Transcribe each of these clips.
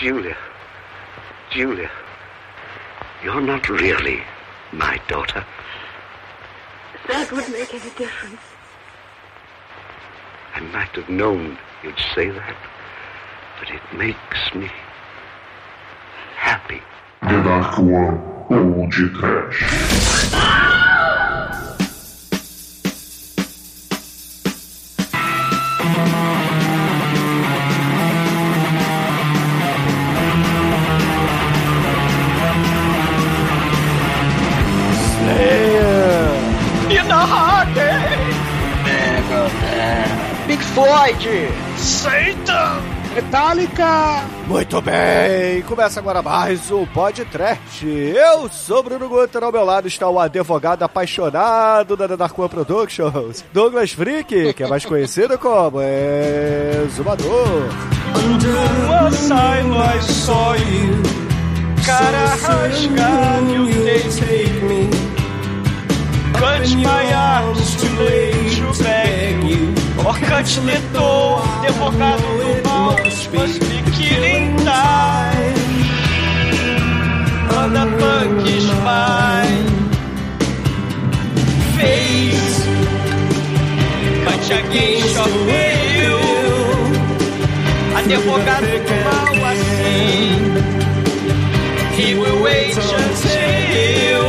Julia. Julia. You're not really my daughter. That would make any difference. I might have known you'd say that, but it makes me happy. The Dark One Floyd! Satan! Metallica! Muito bem, começa agora mais um podcast. Eu sou Bruno Guter, ao meu lado está o advogado apaixonado da Dark One Productions, Douglas Freak, que é mais conhecido como Exumador. Uma saiba I saw you Cara rasgado you take me Cut my arms to lay to beg you Or cut the door, advogado do mal killing time On the punk mine Face Cut against your will Advogado do mal assim. He will wait until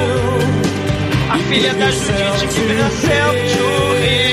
A filha da Judite herself to him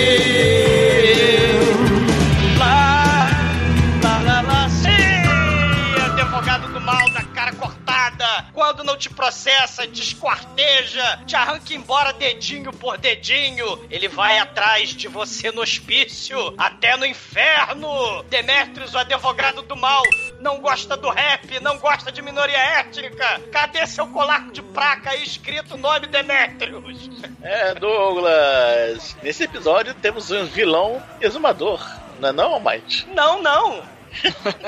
Quando não te processa, desquarteja Te arranca embora dedinho por dedinho Ele vai atrás de você no hospício Até no inferno Demetrius, o advogado do mal Não gosta do rap, não gosta de minoria étnica Cadê seu colar de placa aí escrito o nome Demetrius? É, Douglas. Nesse episódio temos um vilão exumador. Não é não, Almighty? Não, não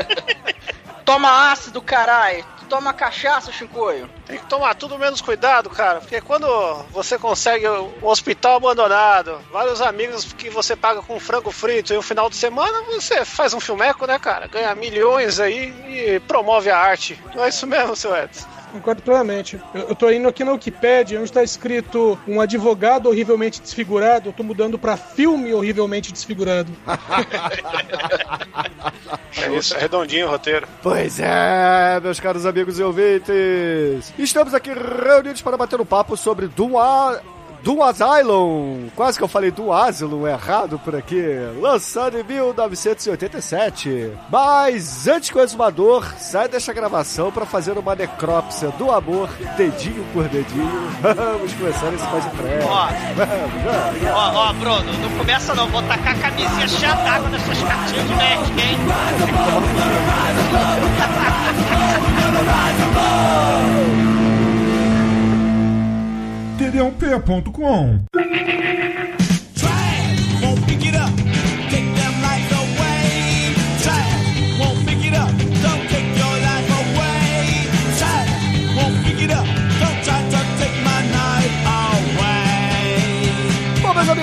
Toma ácido, caralho! Toma cachaça, Chincoio! Tem que tomar tudo menos cuidado, cara, porque quando você consegue um hospital abandonado, vários amigos que você paga com frango frito e um final de semana, você faz um filmeco, né, cara? Ganha milhões aí e promove a arte. Não é isso mesmo, seu Edson? Concordo plenamente. Eu, eu tô indo aqui na Wikipedia, onde tá escrito um advogado horrivelmente desfigurado, eu tô mudando pra filme horrivelmente desfigurado. É isso, é redondinho o roteiro. Pois é, meus caros amigos e ouvintes. Estamos aqui reunidos para bater um papo sobre Doom, Doom Asylum. Quase que eu falei Doom Asylum errado por aqui. Lançado em 1987. Mas antes que o exumador sai desta gravação para fazer uma necrópsia do amor, dedinho por dedinho, vamos começar esse. Ó. Vamos, vamos. Ó, ó, Bruno, não começa não, vou tacar a camisinha cheia d'água nessas cartinhas de Magic, hein? td1p.com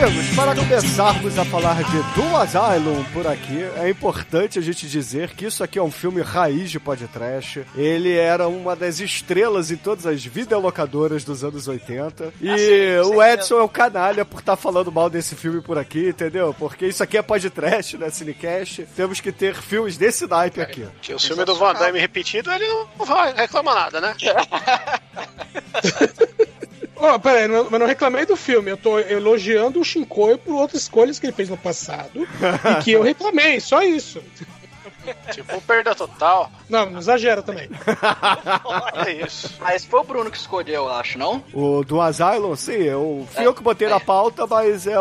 amigos, para começarmos a falar de Doom Asylum por aqui, é importante a gente dizer que isso aqui é um filme raiz de podcast. Ele era uma das estrelas em todas as videolocadoras dos anos 80. E Ah, o. Edson é o canalha por estar falando mal desse filme por aqui, entendeu? Porque isso aqui é podcast, né? Cinecast. Temos que ter filmes desse naipe aqui. Que o filme do Van Damme repetido, ele não vai reclamar nada, né? Ó, pera aí, não- mas não reclamei do filme, eu tô elogiando o Shinkoio por outras escolhas que ele fez no passado e que eu reclamei, só isso. Tipo, perda total. Não, não exagera também. É isso. Mas foi o Bruno que escolheu, eu acho, não? O do Asylum, sim, eu fui eu que botei na pauta, mas é,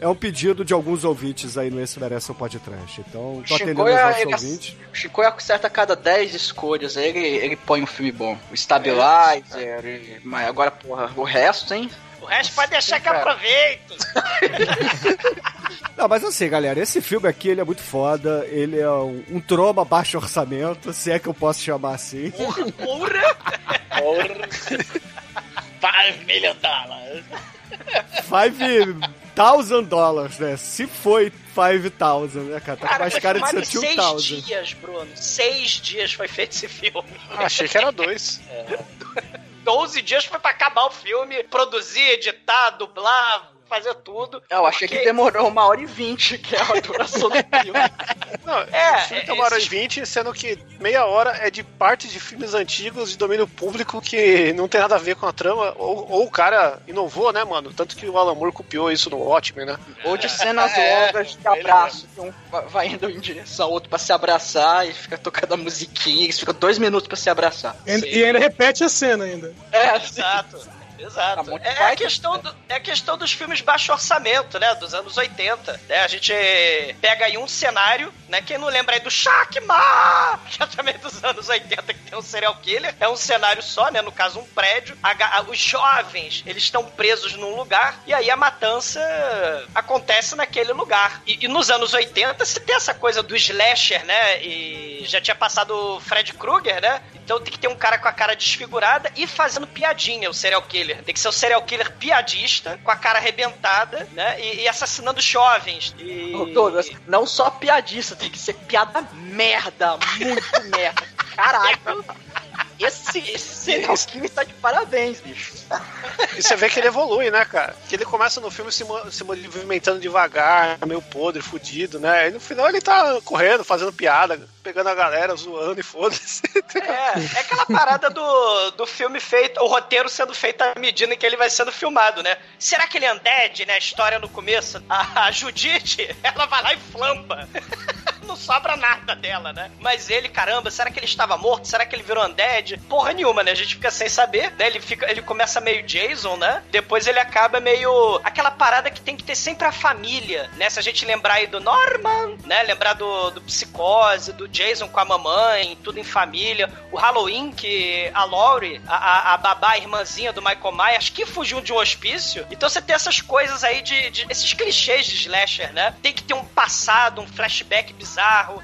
é um pedido de alguns ouvintes aí no Esse Merece um Podcast. Então, tô atendendo Chico os é- nossos ouvintes. O Chico acerta a cada 10 escolhas, aí ele, ele põe um filme bom. O Stabilizer, e- mas agora, porra, o resto, hein? O resto pode deixar que Cara. aproveito. Não, mas assim, galera, esse filme aqui, ele é muito foda, ele é um, um troma baixo orçamento, se é que eu posso chamar assim. Porra, porra. Five million dollars. Five thousand dollars, né? Se foi 5,000, né, cara? Tá com mais cara de ser em seis 2,000. dias, Bruno. Seis dias foi feito esse filme. Achei que era dois. 12 dias foi pra acabar o filme, produzir, editar, dublar, fazer tudo. Eu achei que Porque- demorou uma hora e vinte, que é a duração do filme. Não, É, o filme tem uma hora e vinte, sendo que meia hora é de parte de filmes antigos de domínio público que não tem nada a ver com a trama, ou, ou o cara inovou, né, mano? Tanto que o Alan Moore copiou isso no Watchmen, né? Ou de cenas É, longas de abraço, que um va- vai indo em direção ao outro pra se abraçar e fica tocando a musiquinha, eles ficam dois minutos pra se abraçar. E, e ainda repete a cena ainda. É, Exato. Tá Exato. muito É a, baita. questão do- é a questão dos filmes baixo orçamento, né? Dos anos 80. Né? A gente pega aí um cenário, né? Quem não lembra aí do Shakma, que é também dos anos 80, que tem um serial killer. É um cenário só, né? No caso, um prédio. A a- os jovens, eles estão presos num lugar e aí a matança acontece naquele lugar. E, e nos anos 80 se tem essa coisa do slasher, né? E já tinha passado o Fred Krueger, né? Então tem que ter um cara com a cara desfigurada e fazendo piadinha, o serial killer. Tem que ser o serial killer piadista, com a cara arrebentada, né? E, e assassinando jovens. E... Ô, Douglas, não só piadista, tem que ser piada merda, muito merda. Caralho. Esse, esse serial killer tá de parabéns, bicho. E você vê que ele evolui, né, cara? Que ele começa no filme se, se movimentando devagar, meio podre, fudido, né? E no final ele tá correndo, fazendo piada, pegando a galera, zoando e foda-se. É, é aquela parada do, do filme feito, o roteiro sendo feito à medida em que ele vai sendo filmado, né? Será que ele é undead, né? A história no começo. A, a Judite, ela vai lá e flampa. Não sobra nada dela, né? Mas ele, caramba, será que ele estava morto? Será que ele virou undead? Porra nenhuma, né? A gente fica sem saber, né? Ele, fica, ele começa meio Jason, né? Depois ele acaba meio... Aquela parada que tem que ter sempre a família, né? Se a gente lembrar aí do Norman, né? Lembrar do, do Psicose, do Jason com a mamãe, tudo em família. O Halloween, que a Laurie, a, a, a babá, a irmãzinha do Michael Myers, que fugiu de um hospício. Então você tem essas coisas aí de, de- esses clichês de slasher, né? Tem que ter um passado, um flashback bizarro,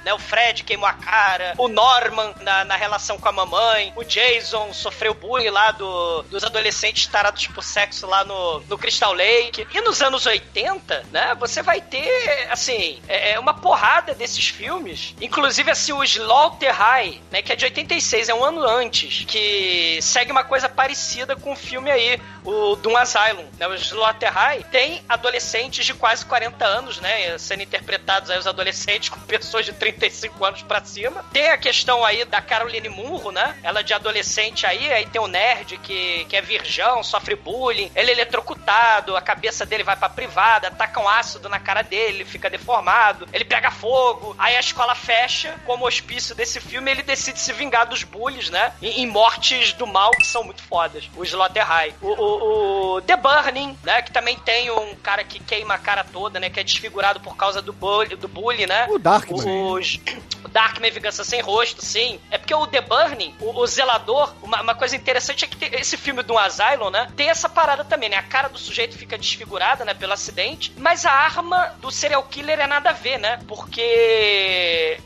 né? O Fred queimou a cara, o Norman na, na relação com a mamãe, o Jason sofreu bullying lá do, dos adolescentes tarados por sexo lá no, no Crystal Lake. E nos anos 80, né? Você vai ter, assim, é, é uma porrada desses filmes. Inclusive, assim, o Slaughter High, né? Que é de 86, é um ano antes. Que segue uma coisa parecida com o filme aí, o Doom Asylum. Né? O Slaughter High tem adolescentes de quase 40 anos, né? Sendo interpretados aí os adolescentes com pessoas de 35 anos pra cima. Tem a questão aí da Caroline Munro, né? Ela de adolescente aí, aí tem o nerd que, que é virgão, sofre bullying, ele é eletrocutado, a cabeça dele vai pra privada, tacam ácido na cara dele, ele fica deformado, ele pega fogo, aí a escola fecha, como hospício desse filme, ele decide se vingar dos bullies, né? Em, em mortes do mal que são muito fodas. O Slaughter High. O, o, o The Burning, né? Que também tem um cara que queima a cara toda, né? Que é desfigurado por causa do bully, do bully né? O Darkman. Os, o Darkman Vingança Sem Rosto, sim. É porque o The Burning, o, o zelador, uma, uma coisa interessante é que tem- esse filme do Asylum, né? Tem essa parada também, né? A cara do sujeito fica desfigurada, né? Pelo acidente, mas a arma do serial killer é nada a ver, né? Porque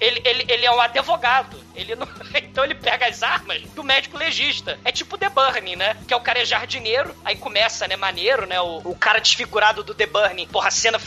ele, ele, ele é um advogado. Ele não... Então ele pega as armas do médico legista. É tipo The Burning, né? Que é o cara é jardineiro, aí começa, né, maneiro, né? O, o cara desfigurado do The Burning. Porra, a cena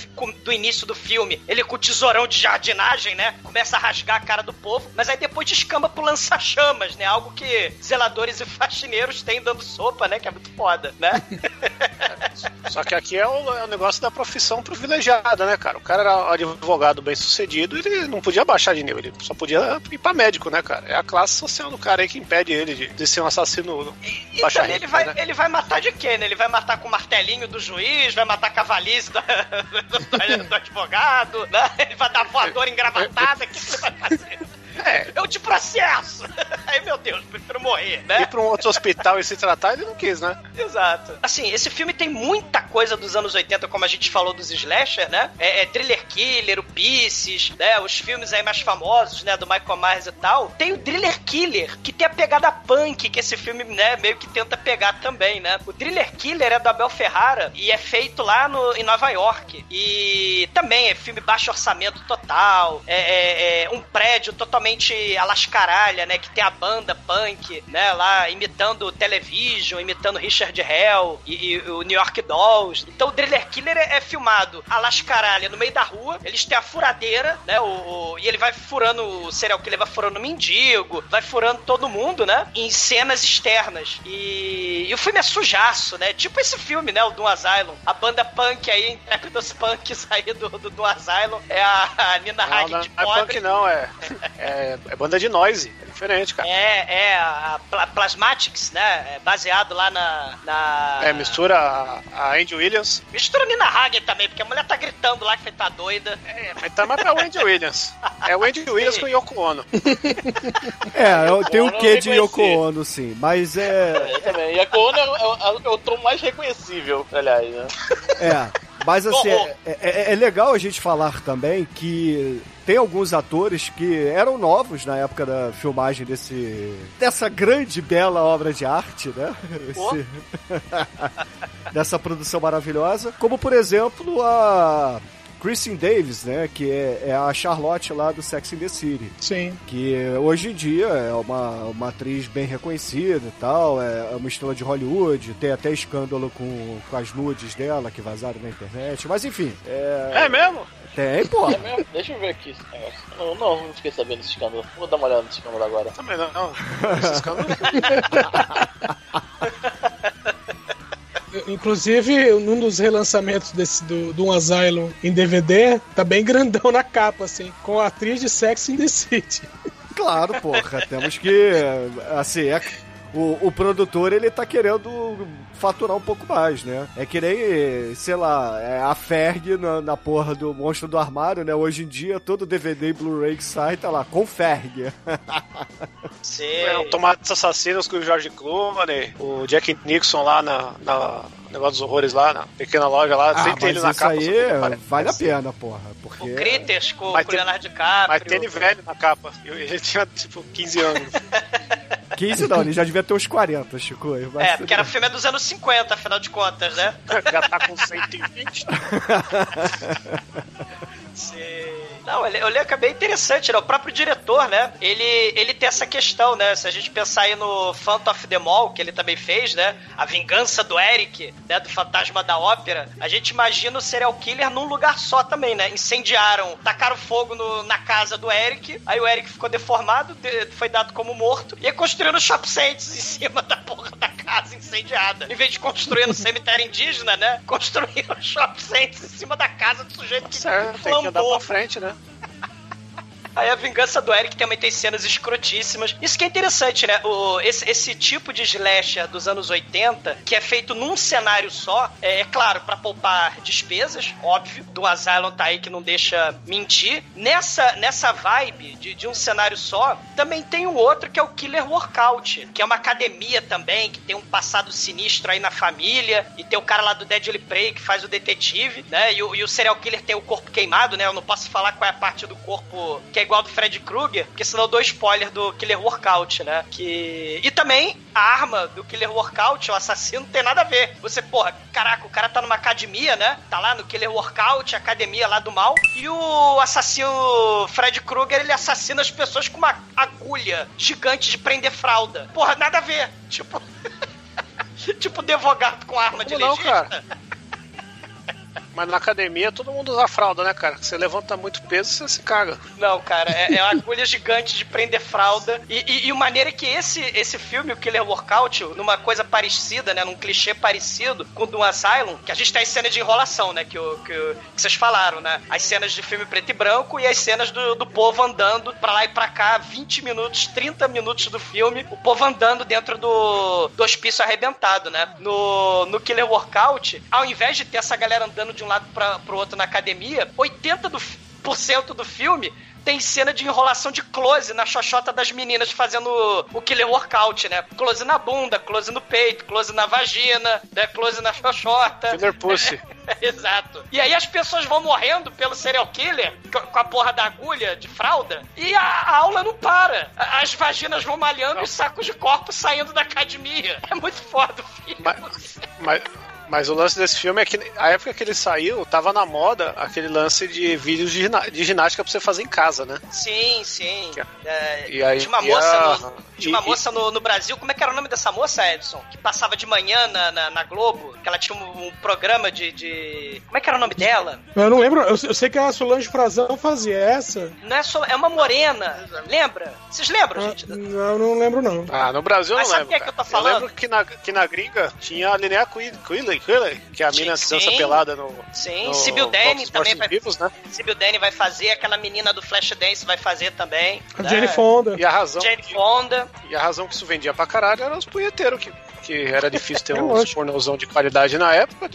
do início do filme. Ele com o tesourão de jardinagem, né? Começa a rasgar a cara do povo, mas aí depois descamba pro lança-chamas, né? Algo que zeladores e faxineiros têm dando sopa, né? Que é muito foda, né? Só que aqui é o, é o negócio da profissão privilegiada, né, cara? O cara era um advogado bem sucedido, ele não podia baixar de nível, ele só podia ir pra médico, né, cara? É a classe social do cara aí que impede ele de, de ser um assassino E baixa também ele vai, né? ele vai matar de quê, né? Ele vai matar com o martelinho do juiz, vai matar com a valise da- do, do advogado, né? Ele vai dar voadora engravatada, o que, que ele vai fazer? É. Eu te processo! Aí, meu Deus, prefiro morrer, Ir né? pra um outro hospital e se tratar, ele não quis, né? Exato. Assim, esse filme tem muita coisa dos anos 80, como a gente falou dos slasher, né? É, é Thriller Killer, o Pisces, né? Os filmes aí mais famosos, né? Do Michael Myers e tal. Tem o Thriller Killer, que tem a pegada punk, que esse filme, né? Meio que tenta pegar também, né? O Thriller Killer é do Abel Ferrara e é feito lá no, em Nova York. E também é filme baixo orçamento total, é, é- é um prédio totalmente totalmente alascaralha, né? Que tem a banda punk, né? Lá imitando o Television, imitando Richard Hell e, e o New York Dolls. Então o Driller Killer é, é filmado a lascaralha no meio da rua, eles têm a furadeira, né? O, o- e ele vai furando o serial killer, vai furando o mendigo, vai furando todo mundo, né? Em cenas externas. E, e o filme é sujaço, né? Tipo esse filme, né? O Doom Asylum. A banda punk aí, intrépidos punks aí do, do Doom Asylum é a, a Nina Hagen de não é punk não, é, é, é banda de noise. É diferente, cara. É, é, a Pla- Plasmatics, né? É baseado lá na. na... É, mistura a, a Andy Williams. Mistura Nina Hagen também, porque a mulher tá gritando lá que tá doida. É, mas tá mais pra Andy Williams. É o Andy Williams com o Yoko Ono. É, tenho o Ono quê de Yoko. Ono, sim. Mas é. Eu também. E a Kono é, o- é o tom mais reconhecível, aliás, né? É. Mas assim, oh. é, é- é legal a gente falar também que tem alguns atores que eram novos na época da filmagem desse dessa grande bela obra de arte, né? Esse- dessa produção maravilhosa, como por exemplo a Kristen Davis, né, que é, é a Charlotte lá do Sex and the City Sim. que hoje em dia é uma, uma atriz bem reconhecida e tal, é uma estrela de Hollywood, tem até escândalo com, com as nudes dela que vazaram na internet, mas enfim, é, É mesmo? tem, pô. É mesmo? Deixa eu ver aqui esse negócio. Não, não, não fiquei sabendo desse escândalo. Vou dar uma olhada nesse escândalo agora. Também não. não. Esse escândalo- Inclusive, num dos relançamentos desse, do, do Um Asylum em DVD, tá bem grandão na capa, assim, com a atriz de Sex in the City. Claro, porra, temos que, assim, é- o, o produtor, ele tá querendo faturar um pouco mais, né? É que nem, sei lá, é a Ferg na, na porra do Monstro do Armário, né? Hoje em dia, todo DVD e Blu-ray que sai tá lá, com Ferg. Sei. É, o Tomates Assassinos com o George Clooney, o Jack Nixon lá na, na negócio dos horrores lá, na pequena loja lá, Ah, sempre ele na isso capa. aí que parece- vale a pena, porra, porque... O Critters com, o Leonardo DiCaprio. Mas tem ele velho na capa. E Ele tinha tipo 15 anos. 15 não, ele já devia ter uns 40, Chico. É, porque era filme dos anos 50, afinal de contas, né? Já tá com 120. Sim. Não, ele- eu li acabei interessante, né? O próprio diretor, né? Ele, ele tem essa questão, né? Se a gente pensar aí no Phantom of the Mall, que ele também fez, né? A vingança do Eric, né? Do fantasma da ópera. A gente imagina o serial killer num lugar só também, né? Incendiaram, tacaram fogo no- na casa do Eric. Aí o Eric ficou deformado, de- foi dado como morto. E aí construíram shop centers em cima da porra da casa incendiada. Em vez de construir no cemitério indígena, né? Construíram shop centers em cima da casa do sujeito que Certo, que andar pra frente, né? Aí a vingança do Eric também tem cenas escrotíssimas. Isso que é interessante, né? O, esse, esse tipo de slasher dos anos 80, que é feito num cenário só, é, é claro, pra poupar despesas, óbvio. Do Asylum tá aí que não deixa mentir. Nessa, nessa vibe de, de um cenário só, também tem um outro que é o Killer Workout, que é uma academia também, que tem um passado sinistro aí na família. E tem o cara lá do Deadly Prey que faz o detetive, né? E o, e o serial killer tem o corpo queimado, né? Eu não posso falar qual é a parte do corpo que é igual do Fred Krueger, porque senão eu dou spoiler do Killer Workout, né? Que... E também a arma do Killer Workout, o assassino, tem nada a ver. Você, porra, caraca, o cara tá numa academia, né? Tá lá no Killer Workout, academia lá do mal. E o assassino Fred Krueger, ele assassina as pessoas com uma agulha gigante de prender fralda. Porra, nada a ver. Tipo. tipo advogado com arma de Como não, legista. cara? Mas na academia todo mundo usa fralda, né, cara? Você levanta muito peso, você se caga. Não, cara, é, é uma agulha gigante de prender fralda. E, e, e o maneiro é que esse, esse filme, o Killer Workout, numa coisa parecida, né? Num clichê parecido com o do Asylum, que a gente tem as cenas de enrolação, né? Que, o, que, o- que vocês falaram, né? As cenas de filme preto e branco e as cenas do, do povo andando pra lá e pra cá, 20 minutos, 30 minutos do filme, o povo andando dentro do, do hospício arrebentado, né? No, no Killer Workout, ao invés de ter essa galera andando de um lado pra, pro outro na academia, 80% do, por cento do filme tem cena de enrolação de close na xoxota das meninas fazendo o, o killer workout, né? Close na bunda, close no peito, close na vagina, né? close na xoxota. Killer Pussy. Exato. E aí as pessoas vão morrendo pelo serial killer co- com a porra da agulha de fralda e a, a aula não para. As vaginas vão malhando e os sacos de corpo saindo da academia. É muito foda o filme. Mas, mas, Mas o lance desse filme é que a época que ele saiu, tava na moda aquele lance de vídeos de, ginástica pra você fazer em casa, né? Sim, sim. É, E aí- tinha uma e moça, a- no, tinha uma e- moça no, no Brasil, como é que era o nome dessa moça, Edson? Que passava de manhã na, na, na Globo, que ela tinha um, um programa de, de. Como é que era o nome dela? Eu não lembro, eu, eu sei que a Solange Frazão fazia essa. Não é só. É uma morena. Lembra? Vocês lembram, Ah, gente? Não, não lembro não. Ah, no Brasil eu Mas não sabe lembro. o que é que eu tô falando? lembro que na, que na gringa tinha a Linnea Quid- Quiley, que é a Sim, mina que dança pelada no. Sim, no Sibyl Dane Jogos também vai. Vivos, né? Sibyl Dane vai fazer, aquela menina do Flashdance vai fazer também. A né? Jane Fonda. E a razão. Jane Fonda. E a razão que isso vendia pra caralho era os punheteiros, que, que era difícil ter É uns lógico. pornozão de qualidade na época.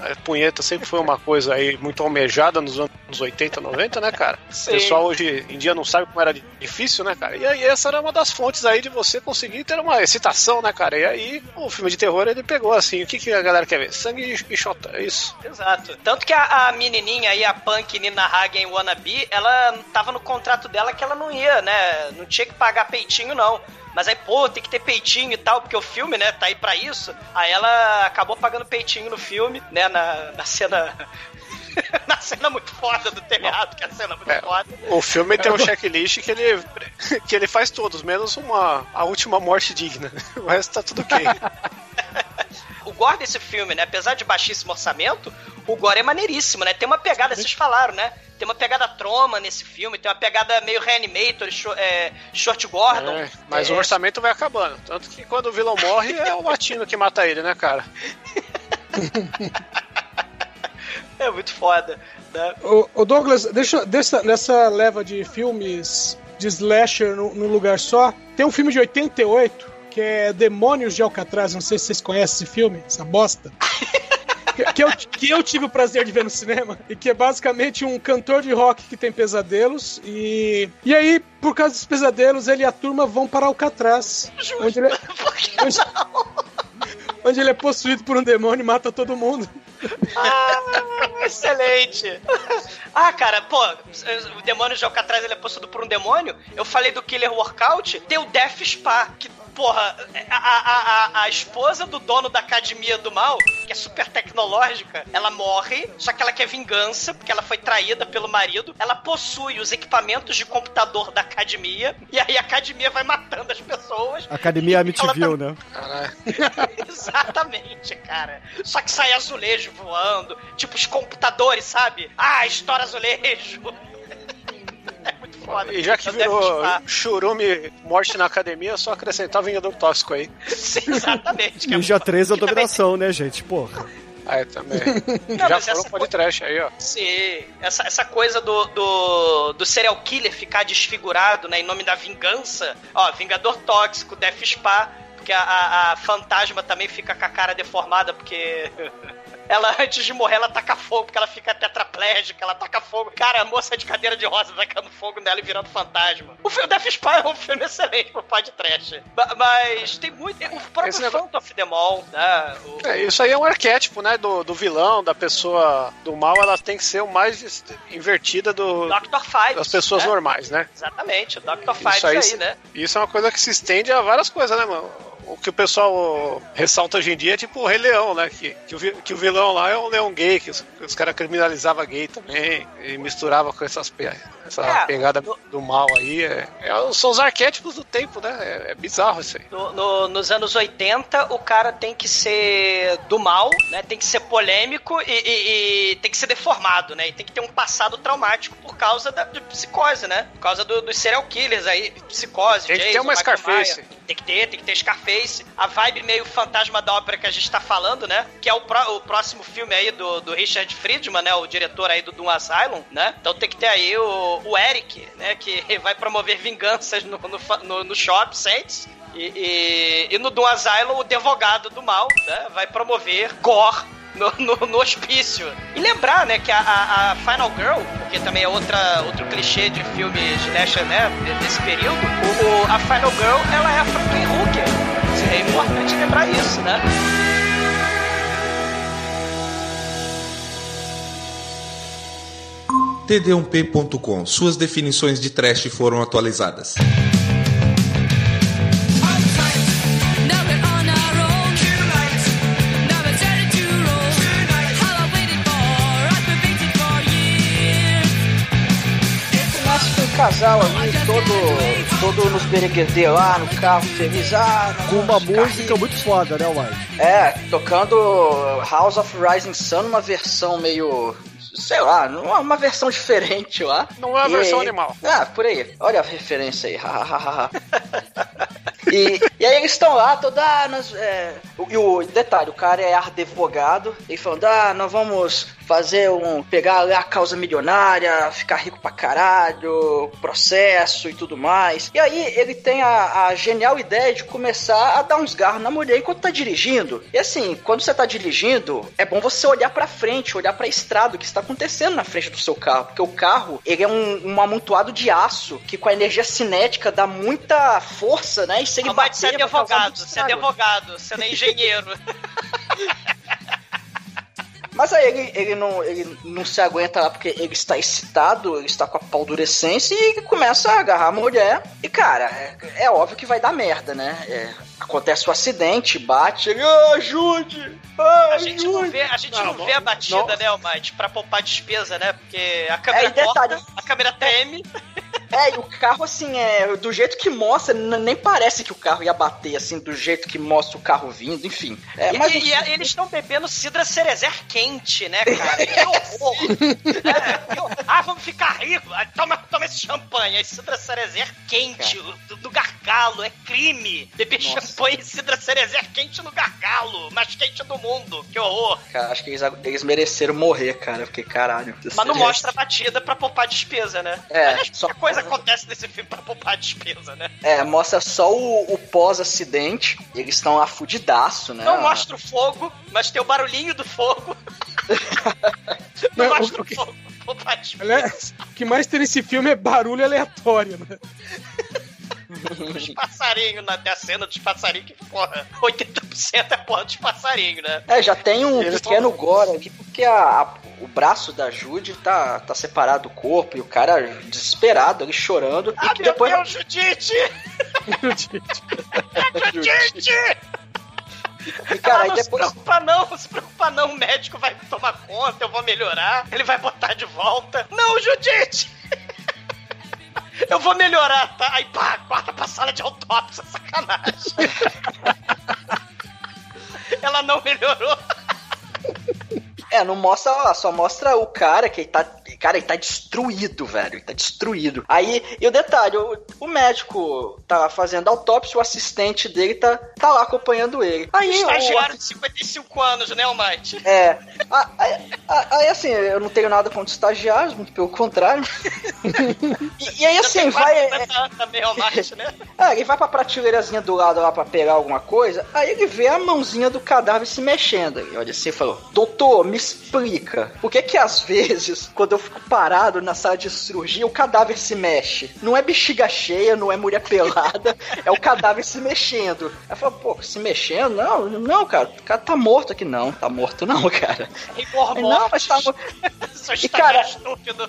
A punheta sempre foi uma coisa aí muito almejada nos anos 80, 90, né, cara? O Sim. pessoal hoje em dia não sabe como era difícil, né, cara? E aí essa era uma das fontes aí de você conseguir ter uma excitação, né, cara? E aí o filme de terror ele pegou assim, o que, que a galera quer ver? Sangue e xota, é isso. Exato. Tanto que a, a menininha aí, a punk Nina Hagen Wannabe, ela tava no contrato dela que ela não ia, né? Não tinha que pagar peitinho, não. Mas aí, pô, tem que ter peitinho e tal, porque o filme, né, tá aí pra isso. Aí ela acabou pagando peitinho no filme, né, na, na cena. na cena muito foda do telhado, que é a cena muito É. foda. O filme tem um checklist que ele, que ele faz todos, menos uma, a última morte digna. O resto tá tudo ok. O gore desse filme, né, apesar de baixíssimo orçamento, o gore é maneiríssimo, né? Tem uma pegada, vocês falaram, né? Tem uma pegada troma nesse filme, tem uma pegada meio Reanimator, short, é, short Gordon. É, mas É, o orçamento vai acabando. Tanto que quando o vilão morre é o latino que mata ele, né, cara? é muito foda. Né? Ô, ô, Douglas, deixa, dessa, nessa leva de filmes de slasher no, num lugar só, tem um filme de 88 que é Demônios de Alcatraz. Não sei se vocês conhecem esse filme, essa bosta. que, eu, que eu tive o prazer de ver no cinema. E que é basicamente um cantor de rock que tem pesadelos. E, e aí, por causa dos pesadelos, ele e a turma vão para Alcatraz. Onde ele, é- onde, onde ele é possuído por um demônio e mata todo mundo. Ah, excelente. Ah, cara, pô, o demônio de Alcatraz ele é possuído por um demônio. Eu falei do Killer Workout, tem o Death Spa, que, porra, a, a, a, a esposa do dono da academia do mal, que é super tecnológica, ela morre, só que ela quer vingança, porque ela foi traída pelo marido. Ela possui os equipamentos de computador da academia, e aí a academia vai matando as pessoas. Academia Amityville, tá- né? Caralho. Exatamente, cara. Só que sai azulejo voando, tipo os computadores, sabe? Ah, estoura azulejo. É muito foda. E já que virou churume morte na academia, é só acrescentar Vingador Tóxico aí. Sim, exatamente. que é Ninja muito- 3 é que também dominação, né, gente? Porra. Ah, é, também. Não, já foram essa pode trash aí, ó. Sim, essa, essa coisa do, do, do serial killer ficar desfigurado, né, em nome da vingança. Ó, Vingador Tóxico, Death Spa, porque a, a, a fantasma também fica com a cara deformada, porque. Ela, antes de morrer, ela taca fogo, porque ela fica tetraplégica, ela taca fogo. Cara, a moça de cadeira de rosa tacando fogo nela e virando fantasma. O filme Death Spa é um filme excelente pro podcast. Ma- Mas tem muito. O próprio Esse negócio- Phantom of the Mall, né? O, É, isso aí é um arquétipo, né? Do, do vilão, da pessoa do mal, ela tem que ser o mais invertida do, Dr. Fives. das pessoas né? normais, né? Exatamente, o Dr. Isso aí, aí, né? Isso é uma coisa que se estende a várias coisas, né, mano? O que o pessoal ressalta hoje em dia é tipo o Rei Leão, né? Que, que, o, que o vilão lá é um leão gay, que os, os caras criminalizavam gay também, e misturava com essas essa É, pegada no- do mal aí. É, é- são os arquétipos do tempo, né? É, é bizarro isso aí. No- no- nos anos 80, o cara tem que ser do mal, né? Tem que ser polêmico e, e- e tem que ser deformado, né? E tem que ter um passado traumático por causa da de psicose, né? Por causa do- dos serial killers aí, psicose, Tem que ter Jason, uma Michael Scarface. Tem que ter, tem que ter Scarface. A vibe meio fantasma da ópera que a gente tá falando, né? Que é o, pró- o próximo filme aí do, do Richard Friedman, né? O diretor aí do Doom Asylum, né? Então tem que ter aí o, o Eric, né? Que vai promover vinganças no, no, no, no Shop Saints. E, e, e no Doom Asylum, o advogado do mal, né? Vai promover gore no, no, no hospício. E lembrar, né, que a, a- a Final Girl, porque também é outra, outro clichê de filme slasher, né, desse período, o, o- a Final Girl, ela é a Franklin Hooker. É importante lembrar isso, né? td1p.com. Suas definições de trash foram atualizadas. casal ali, todo, todo nos bereguedê lá no carro, feliz. Com uma música muito foda, né, White? É, tocando House of Rising Sun, uma versão meio Sei lá, uma, uma versão diferente lá. Não é a versão aí- animal. Ah, por aí. Olha a referência aí. e, e aí eles estão lá, toda. Ah, nós, é... E o detalhe, o cara é advogado, e falando, ah, nós vamos fazer um. pegar a causa milionária, ficar rico pra caralho, processo e tudo mais. E aí ele tem a, a genial ideia de começar a dar uns garros na mulher enquanto tá dirigindo. E assim, quando você tá dirigindo, é bom você olhar pra frente, olhar pra estrada, o que está acontecendo na frente do seu carro. Porque o carro, ele é um, um amontoado de aço que com a energia cinética dá muita força, né? E se ele ser bater, vai causar advogado, você é advogado, você não é engenheiro. Mas aí ele, ele, não, ele não se aguenta lá porque ele está excitado, ele está com a paldurecência e ele começa a agarrar a mulher. E cara, é, é óbvio que vai dar merda, né? É, acontece o acidente, bate, ele, "Ah, ajude! Ah, A gente não ajude!" vê, a, gente Não, não não- vê a batida, não. né, Almighty? Pra poupar despesa, né? Porque a câmera É, detalhe- corta, a câmera treme. É, e o carro, assim, é do jeito que mostra, nem parece que o carro ia bater, assim, do jeito que mostra o carro vindo, enfim. É, E, mas e- e eles estão bebendo cidra cerezer quente, né, cara? Que horror! É, horror. ah, vamos ficar ricos. Ah, Toma, toma esse champanhe. Aí cidra cerezer quente, do, do gargalo. É crime. Beber Nossa. champanhe e cidra cerezer quente no gargalo. Mais quente do mundo. Que horror. Cara, acho que eles, eles mereceram morrer, cara, porque caralho. Mas não mostra a batida pra poupar despesa, né? É, Aliás, só- muita coisa acontece nesse filme pra poupar despesa, né? É, mostra só o, o pós-acidente. Eles estão afudidaço, né? Não mostra o fogo, mas tem o barulhinho do fogo. não Não, mostra o o que- fogo. Poupar despesa. Aliás, o que mais tem nesse filme é barulho aleatório, né? Os passarinhos, na até a cena dos passarinhos, que porra, 80% é porra dos passarinhos, né? É, já tem um Eles pequeno gore aqui, porque a- a- o braço da Judy tá, tá separado do corpo e o cara desesperado ali chorando. Ah, e que meu depois. Deus, Judite! Judite! E, cara, ah, não depois. se preocupa não, não se preocupa não, o médico vai tomar conta, eu vou melhorar, ele vai botar de volta. Não, Judite! Eu vou melhorar, tá? Aí pá, guarda pra sala de autópsia, sacanagem. Ela não melhorou. É, não mostra só mostra o cara que tá. Cara, ele tá destruído, velho. Ele tá destruído. Aí, e o detalhe, o, o médico tá fazendo autópsia, o assistente dele tá, tá lá acompanhando ele. Aí, o, Estagiário de 55 anos, né, Almighty? É. Aí, assim, eu não tenho nada contra estagiários, muito pelo contrário. e, e aí, assim, vai. quase 50 anos também, Almighty, né? Ah, ele vai pra prateleirazinha do lado lá pra pegar alguma coisa, aí ele vê a mãozinha do cadáver se mexendo. Ele olha assim e falou: Doutor, me explica, por que que às vezes, quando eu fico parado na sala de cirurgia, o cadáver se mexe? Não é bexiga cheia, não é mulher pelada, é o cadáver se mexendo. Aí falou: Pô, se mexendo? Não, não, cara, o cara tá morto aqui. Não, tá morto não, cara. Aí, Não, mas tá morto. Sou E, cara, estúpido.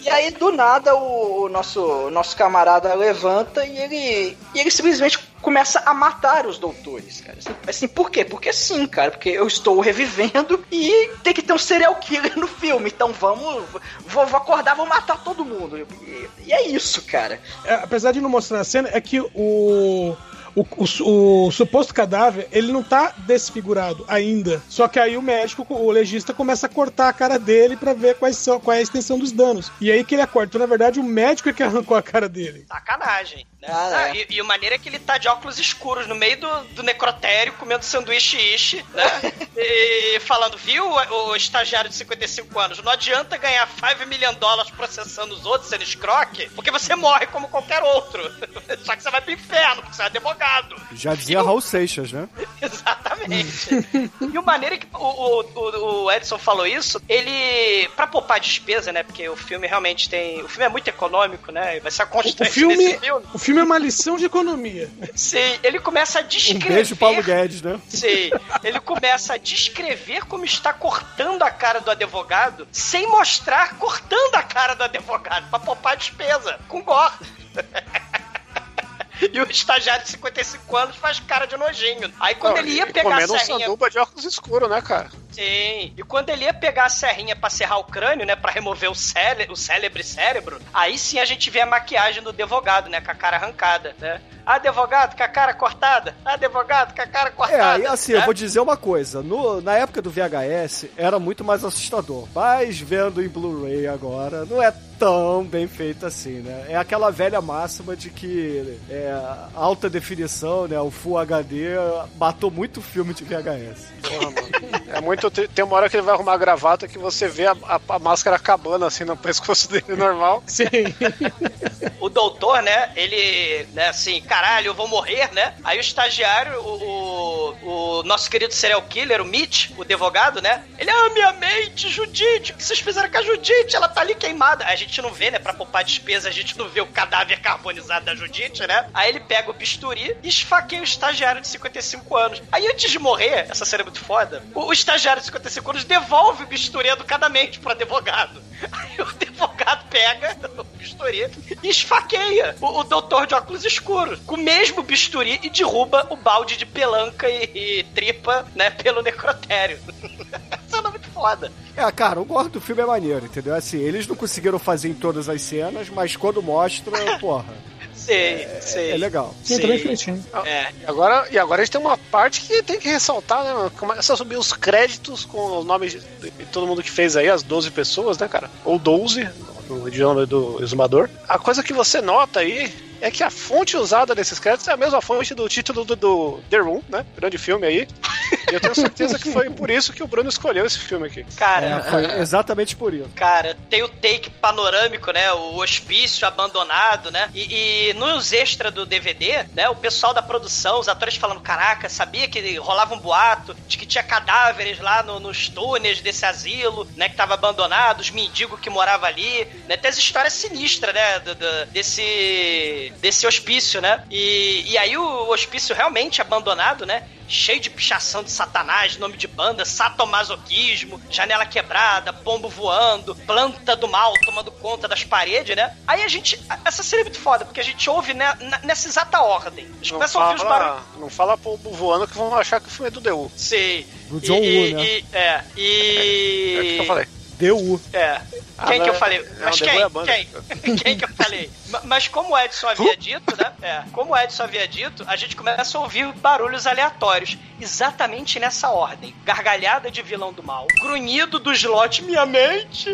E aí, do nada, o, nosso, nosso camarada levanta e ele, e ele simplesmente começa a matar os doutores, cara. Assim, assim, por quê? Porque sim, cara. Porque eu estou revivendo e tem que ter um serial killer no filme. Então vamos. Vou, vou acordar, vou matar todo mundo. E, e é isso, cara. É, apesar de não mostrar a cena, é que o. O, o- o suposto cadáver, ele não tá desfigurado ainda. Só que aí o médico, o legista, começa a cortar a cara dele pra ver quais são, qual é a extensão dos danos. E aí que ele acorda. Então, na verdade, o médico é que arrancou a cara dele. Sacanagem. Ah, Ah, é. e, e o maneiro é que ele tá de óculos escuros no meio do, do necrotério, comendo sanduíche ishi, né? e falando, viu, o, o estagiário de 55 anos, não adianta ganhar 5 million dólares processando os outros, sendo escroque, porque você morre como qualquer outro. Só que você vai pro inferno, porque você é advogado. Já dizia Raul Seixas, né? Exatamente. e o maneiro é que o, o, o- o Edson falou isso, ele, pra poupar despesa, né? Porque o filme realmente tem. O filme é muito econômico, né? Vai ser a O constante filme, desse filme. o filme é uma lição de economia. Sim, ele começa a Um descrever. beijo, Paulo Guedes, né? Sim, ele começa a descrever como está cortando a cara do advogado sem mostrar cortando a cara do advogado pra poupar despesa com gore. E o estagiário de 55 anos faz cara de nojinho. Aí quando Não, ele ia pegar a comendo um serrinha. sanduba de óculos escuros, né, cara? Sim. E quando ele ia pegar a serrinha pra serrar o crânio, né? Pra remover o, cére o célebre cérebro, aí sim a gente vê a maquiagem do advogado, né? Com a cara arrancada, né? Advogado com a cara cortada. Advogado com a cara É, cortada. aí assim, né? eu vou dizer uma coisa. No- na época do VHS, era muito mais assustador. Mas vendo em Blu-ray agora, não é tão bem feito assim, né? É aquela velha máxima de que é, alta definição, né? O Full HD matou muito filme de VHS. Porra, mano. É muito. Tem uma hora que ele vai arrumar a gravata que você vê a, a- a máscara acabando assim no pescoço dele normal. Sim. o doutor, né? Ele, né, assim, caralho, eu vou morrer, né? Aí o estagiário, o, o, o nosso querido serial killer, o Mitch, o advogado, né? Ele, ah, minha mente, Judite, o que vocês fizeram com a Judite? Ela tá ali queimada. A gente não vê, né? Pra poupar despesa, a gente não vê o cadáver carbonizado da Judite, né? Aí ele pega o bisturi e esfaqueia o estagiário de 55 anos. Aí antes de morrer, essa cena é muito foda, o, o estagiário de 55 anos devolve o bisturi educadamente pro advogado. Aí o advogado pega o bisturi e esfaqueia o, o doutor de óculos escuros com o mesmo bisturi e derruba o balde de pelanca e, e tripa, né, pelo necrotério. Cena muito foda. É, cara, o gordo do filme é maneiro, entendeu? Assim, eles não conseguiram fazer em todas as cenas, mas quando mostra, porra, Sei, sei. é legal. Sim, também feitinho. É. E agora, e agora a gente tem uma parte que tem que ressaltar, né? mano? Começa a subir os créditos com os nomes de, de todo mundo que fez aí, as 12 pessoas, né, cara? Ou 12, no idioma do exumador. A coisa que você nota aí é que a fonte usada nesses créditos é a mesma fonte do título do, do The Room, né? Grande filme aí. E eu tenho certeza que foi por isso que o Bruno escolheu esse filme aqui. Cara, É, foi exatamente por isso. Cara, tem o take panorâmico, né? O hospício abandonado, né? E, e nos extras do DVD, né? O pessoal da produção, os atores falando: Caraca, sabia que rolava um boato de que tinha cadáveres lá no- nos túneis desse asilo, né? Que tava abandonado, os mendigos que moravam ali, né? Tem as histórias sinistras, né? do- do- desse, desse hospício, né? E, e aí o hospício realmente abandonado, né? Cheio de pichação de satanás, nome de banda, satomasoquismo, janela quebrada, pombo voando, planta do mal tomando conta das paredes, né? Aí a gente. Essa série é muito foda, porque a gente ouve né, nessa exata ordem. A gente Não começa a ouvir os barulhos. fala, não fala pombo voando que vão achar que o filme é do DU. Sim. Do John e, Woo, né? e- é. É o E. que eu falei. Deu. É. Ah, Quem que eu mas- falei? não, Mas The quem? É. Quem? Quem que eu falei? Ma- Mas como o Edson havia dito, né? É, como o Edson havia dito, a gente começa a ouvir barulhos aleatórios. Exatamente nessa ordem. Gargalhada de vilão do mal. Grunhido do slot, minha mente.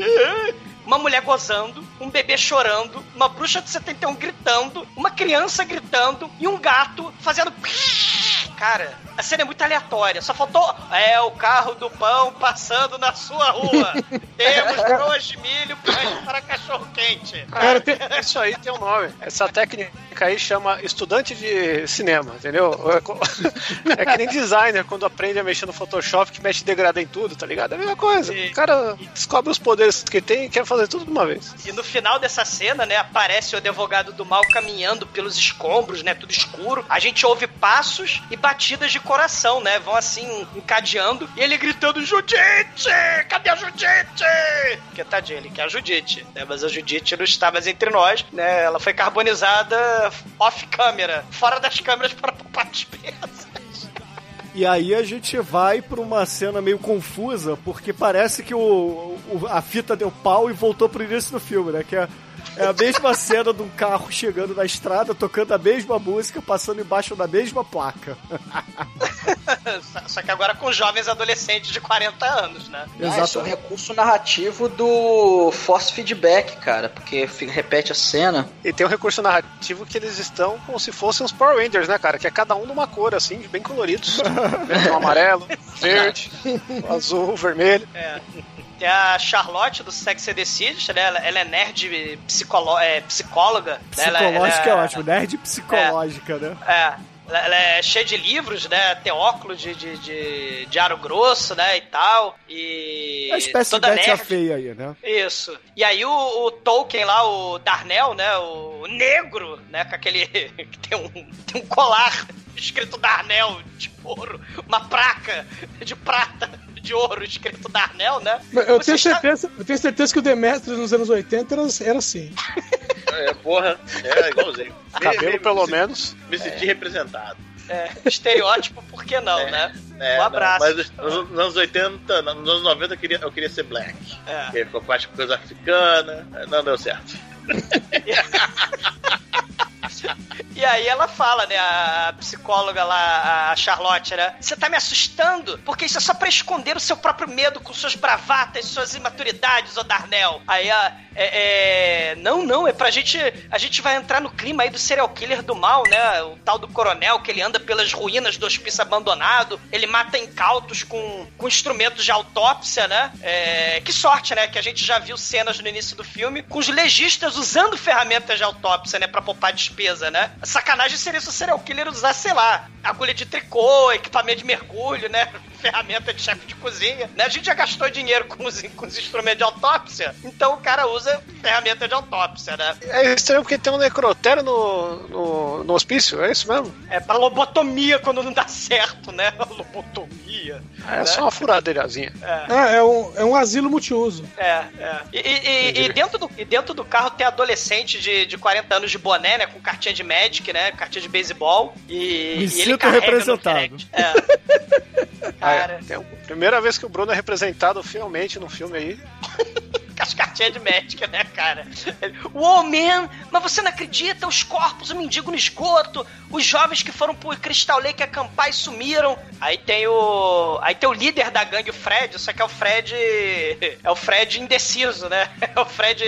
Uma mulher gozando, um bebê chorando, uma bruxa de 71 gritando, uma criança gritando e um gato fazendo. Cara, a cena é muito aleatória. Só faltou. É o carro do pão passando na sua rua. Temos broas de milho para cachorro quente. Cara, tem- Isso aí tem um nome. Essa técnica aí chama estudante de cinema, entendeu? É É que nem designer quando aprende a mexer no Photoshop que mexe degradê em tudo, tá ligado? É a mesma coisa. Sim. O cara descobre os poderes que tem e quer fazer tudo de uma vez. E no final dessa cena, né, aparece o advogado do mal caminhando pelos escombros, né, tudo escuro. A gente ouve passos e batidas de coração, né, vão assim encadeando. E ele gritando: Judite! Cadê a Judite? Porque tadinho, ele quer a Judite, né, mas a Judite não está mais entre nós, né, ela foi carbonizada off-câmera, fora das câmeras para poupar despesas. E aí a gente vai pra uma cena meio confusa, porque parece que o, o- a fita deu pau e voltou pro início do filme, né? Que é, é a mesma cena de um carro chegando na estrada, tocando a mesma música, passando embaixo da mesma placa. Só que agora com jovens adolescentes de 40 anos, né? Ah, isso é um recurso narrativo do force feedback, cara, porque repete a cena. E tem um recurso narrativo que eles estão como se fossem os Power Rangers, né, cara? Que é cada um de uma cor, assim, bem coloridos. Um amarelo, verde, azul, vermelho. É. Tem a Charlotte do Sex and the City, né? Ela, ela é nerd psicolo, é, psicóloga. né? Ela- Psicológica ela- é ótimo, nerd psicológica, né? É. Ela, é cheia de livros, né? Tem óculos de, de, de, de aro grosso, né? E tal. E. É uma espécie de toda a nerd. feia aí, né? Isso. E aí o, o Tolkien lá, o Darnell, né? O negro, né? Com aquele. que tem um, tem um colar escrito Darnell de ouro, uma placa de prata de ouro escrito Darnell, né? Eu Você tenho, está- certeza, eu tenho certeza que o Demetrius nos anos 80 era, era assim. É, porra, é igualzinho. Cabelo, Me- pelo me- menos. Me senti representado. É, estereótipo, por que não, É. né? É, um abraço. não, mas nos, nos anos 80, não, nos anos 90 eu queria, eu queria ser black. É. Porque ficou com as coisas africanas, não deu certo. E aí ela fala, né, a psicóloga lá, a Charlotte, né? Você tá me assustando? Porque isso é só pra esconder o seu próprio medo com suas bravatas, suas imaturidades, ô Darnell. Aí a. É, é, não, não, é pra gente. A gente vai entrar no clima aí do serial killer do mal, né? O tal do coronel que ele anda pelas ruínas do hospício abandonado. Ele mata incautos com, com instrumentos de autópsia, né? É, que sorte, né? Que a gente já viu cenas no início do filme com os legistas usando ferramentas de autópsia, né? Pra poupar despesa, né? Sacanagem seria se o serial killer usasse, sei lá, agulha de tricô, equipamento de mergulho, né? Ferramenta de chefe de cozinha, né? A gente já gastou dinheiro com os, com os instrumentos de autópsia, então o cara usa ferramenta de autópsia, né? É estranho porque tem um necrotério no, no, no hospício, é isso mesmo? É pra lobotomia quando não dá certo, né? Lobotomia. É né? só uma furadeirazinha. É, é um, é um asilo multiuso. É, é. E, e- e- e dentro do, e dentro do carro tem adolescente de, de 40 anos de boné, né? Com cartinha de Magic, né? Cartinha de beisebol. E, Me e ele carrega representado. direct. É. Cara, É, tem- primeira vez que o Bruno é representado fielmente num filme aí. as cartinhas de Magic, né, cara? Wow, man! Mas você não acredita? Os corpos, o mendigo no esgoto, os jovens que foram pro Crystal Lake acampar e sumiram. Aí tem o. Aí tem o líder da gangue, o Fred, só que é o Fred. É o Fred indeciso, né? É o Fred,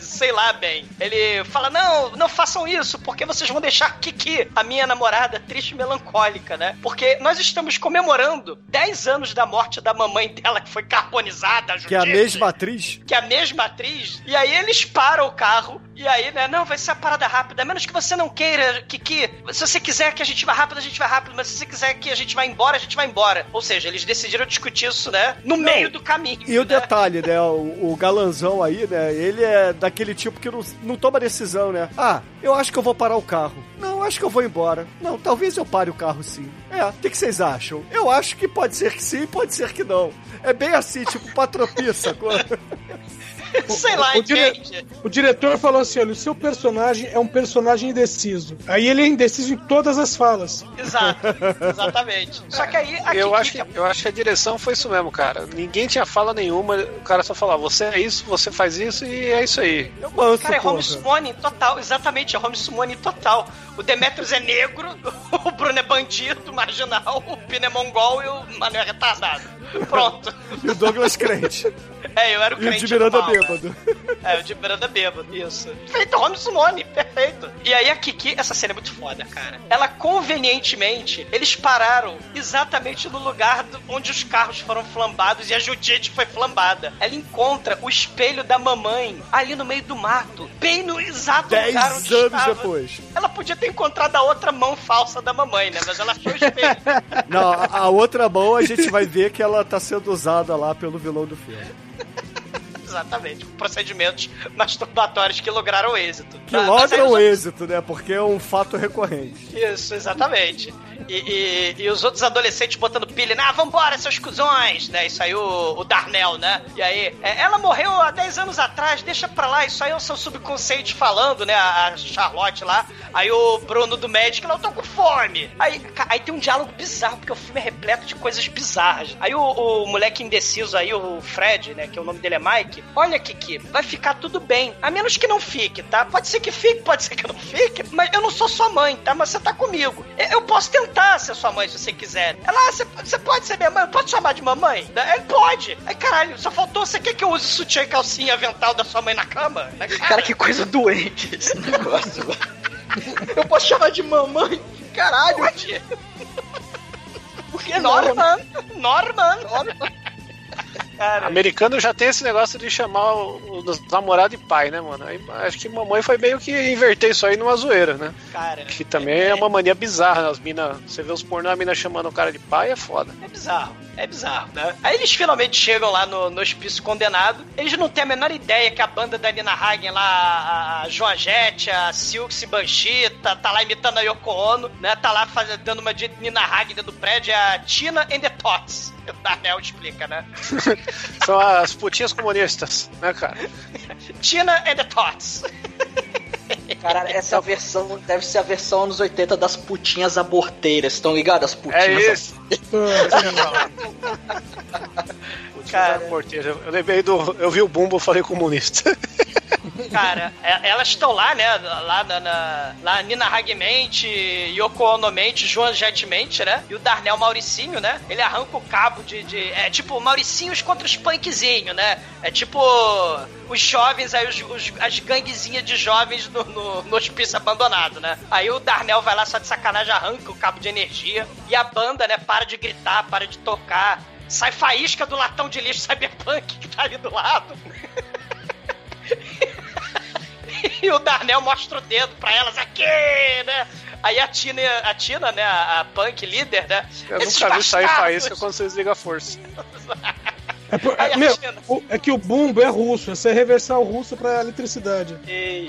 sei lá bem. Ele fala: não, não façam isso, porque vocês vão deixar Kiki, a minha namorada, triste e melancólica, né? Porque nós estamos comemorando 10 anos da morte da mamãe dela, que foi carbonizada, Que é a mesma atriz. que é a mesma atriz, e aí eles param o carro, e aí, né, não, vai ser a parada rápida, a menos que você não queira, Kiki, se você quiser que a gente vá rápido, a gente vai rápido, mas se você quiser que a gente vá embora, a gente vai embora. Ou seja, eles decidiram discutir isso, né, no meio do caminho. E o né? detalhe, né? O, o galanzão aí, né? Ele é daquele tipo que não, não toma decisão, né? Ah, eu acho que eu vou parar o carro. Não, acho que eu vou embora. Não, talvez eu pare o carro sim. É, o que, que vocês acham? Eu acho que pode ser que sim, pode ser que não. É bem assim, tipo, patropi, sacou? Sei lá, o, dire- entende? o diretor falou assim: olha, o seu personagem é um personagem indeciso. Aí ele é indeciso em todas as falas. Exato, exatamente. Só que aí, a Eu acho, que, eu acho que a direção foi isso mesmo, cara. Ninguém tinha fala nenhuma, o cara só falava, você é isso, você faz isso e é isso aí. Eu manso, Cara, é porra. home summoning total, exatamente, é home summoning total. O Demetrius é negro, o Bruno é bandido, marginal, o Pino é mongol e o Mano é retardado. Pronto. E o Douglas crente. É, eu era o E o crente de Miranda né? bêbado. É, o de Miranda bêbado, isso. Feito home summoning, perfeito. E aí a Kiki, essa cena é muito foda, cara. Ela convenientemente, eles pararam exatamente no lugar do- onde os carros foram flambados e a Judite foi flambada. Ela encontra o espelho da mamãe ali no meio do mato, bem no exato Dez lugar onde anos estava. depois. Ela podia ter encontrado a outra mão falsa da mamãe, né? Mas ela achou o espelho. Não, a outra mão a gente vai ver que ela tá sendo usada lá pelo vilão do filme. Exatamente. Procedimentos masturbatórios que lograram êxito. Que Mas- mas aí logra os o êxito, né? Porque é um fato recorrente. Isso, exatamente. E, e- e os outros adolescentes botando pilha, ah, vambora, seus cuzões, né? Isso aí o, Darnell, né? E aí, é, ela morreu há 10 anos atrás, deixa pra lá, isso aí é o seu subconsciente falando, né? A, a Charlotte lá. Aí o Bruno do lá, eu tô com fome. Aí, aí tem um diálogo bizarro, porque o filme é repleto de coisas bizarras. Aí o, o moleque indeciso aí, o Fred, né? Que o nome dele é Mike. Olha, Kiki, vai ficar tudo bem. A menos que não fique, tá? Pode ser que fique, pode ser que não fique, mas eu não sou sua mãe, tá? Mas você tá comigo. Eu posso tentar ser sua mãe se você quiser. Ela, ah, você, pode ser minha mãe? Pode chamar de mamãe? Ele pode. Aí, caralho, só faltou, você quer que eu use sutiã e calcinha avental da sua mãe na cama? Né, Cara, que coisa doente esse negócio. Eu posso chamar de mamãe? Caralho, tia. Porque Norman, Norman, Norman. Cara, Americano já tem esse negócio de chamar o- os namorados de pai, né, mano? Aí, acho que mamãe foi meio que inverter isso aí numa zoeira, né? cara, Que também é uma mania bizarra, né? As mina, você vê os pornô, a mina chamando o cara de pai, é foda. É bizarro, é bizarro, né? Aí eles finalmente chegam lá no, no hospício condenado. Eles não têm a menor ideia que a banda da Nina Hagen lá, a, a Joan Jett, a Silks Banshee, tá, tá lá imitando a Yoko Ono, né? Tá lá faz, dando uma de Nina Hagen dentro do prédio, é a Tina and the Tots. O Darnell explica, né? São as putinhas comunistas, né, cara? Tina and the Tots. Cara, essa versão deve ser a versão anos 80 das putinhas aborteiras, estão ligadas? As putinhas É isso. Cara. Cara, eu, eu lembrei do. Eu vi o Bumbo, falei comunista. Cara, é- elas estão lá, né? Lá na, na lá Nina Hagmente, Yoko Ono Joan Jett mente, né? E o Darnell Mauricinho, né? Ele arranca o cabo de. de- é tipo Mauricinhos contra os punkzinhos, né? É tipo os jovens, aí os, os- as ganguezinhas de jovens no, no, no hospício abandonado, né? Aí o Darnell vai lá só de sacanagem, arranca o cabo de energia e a banda, né, para de gritar, para de tocar. Sai faísca do latão de lixo cyberpunk que tá ali do lado. E o Darnell mostra o dedo pra elas aqui, né? Aí a Tina, a Tina, né, a, a punk líder, né? Eu esses nunca vi sair faísca quando você desliga a força. É, por- é, meu, o- é que o bumbo é russo, essa é reversal russa pra eletricidade. E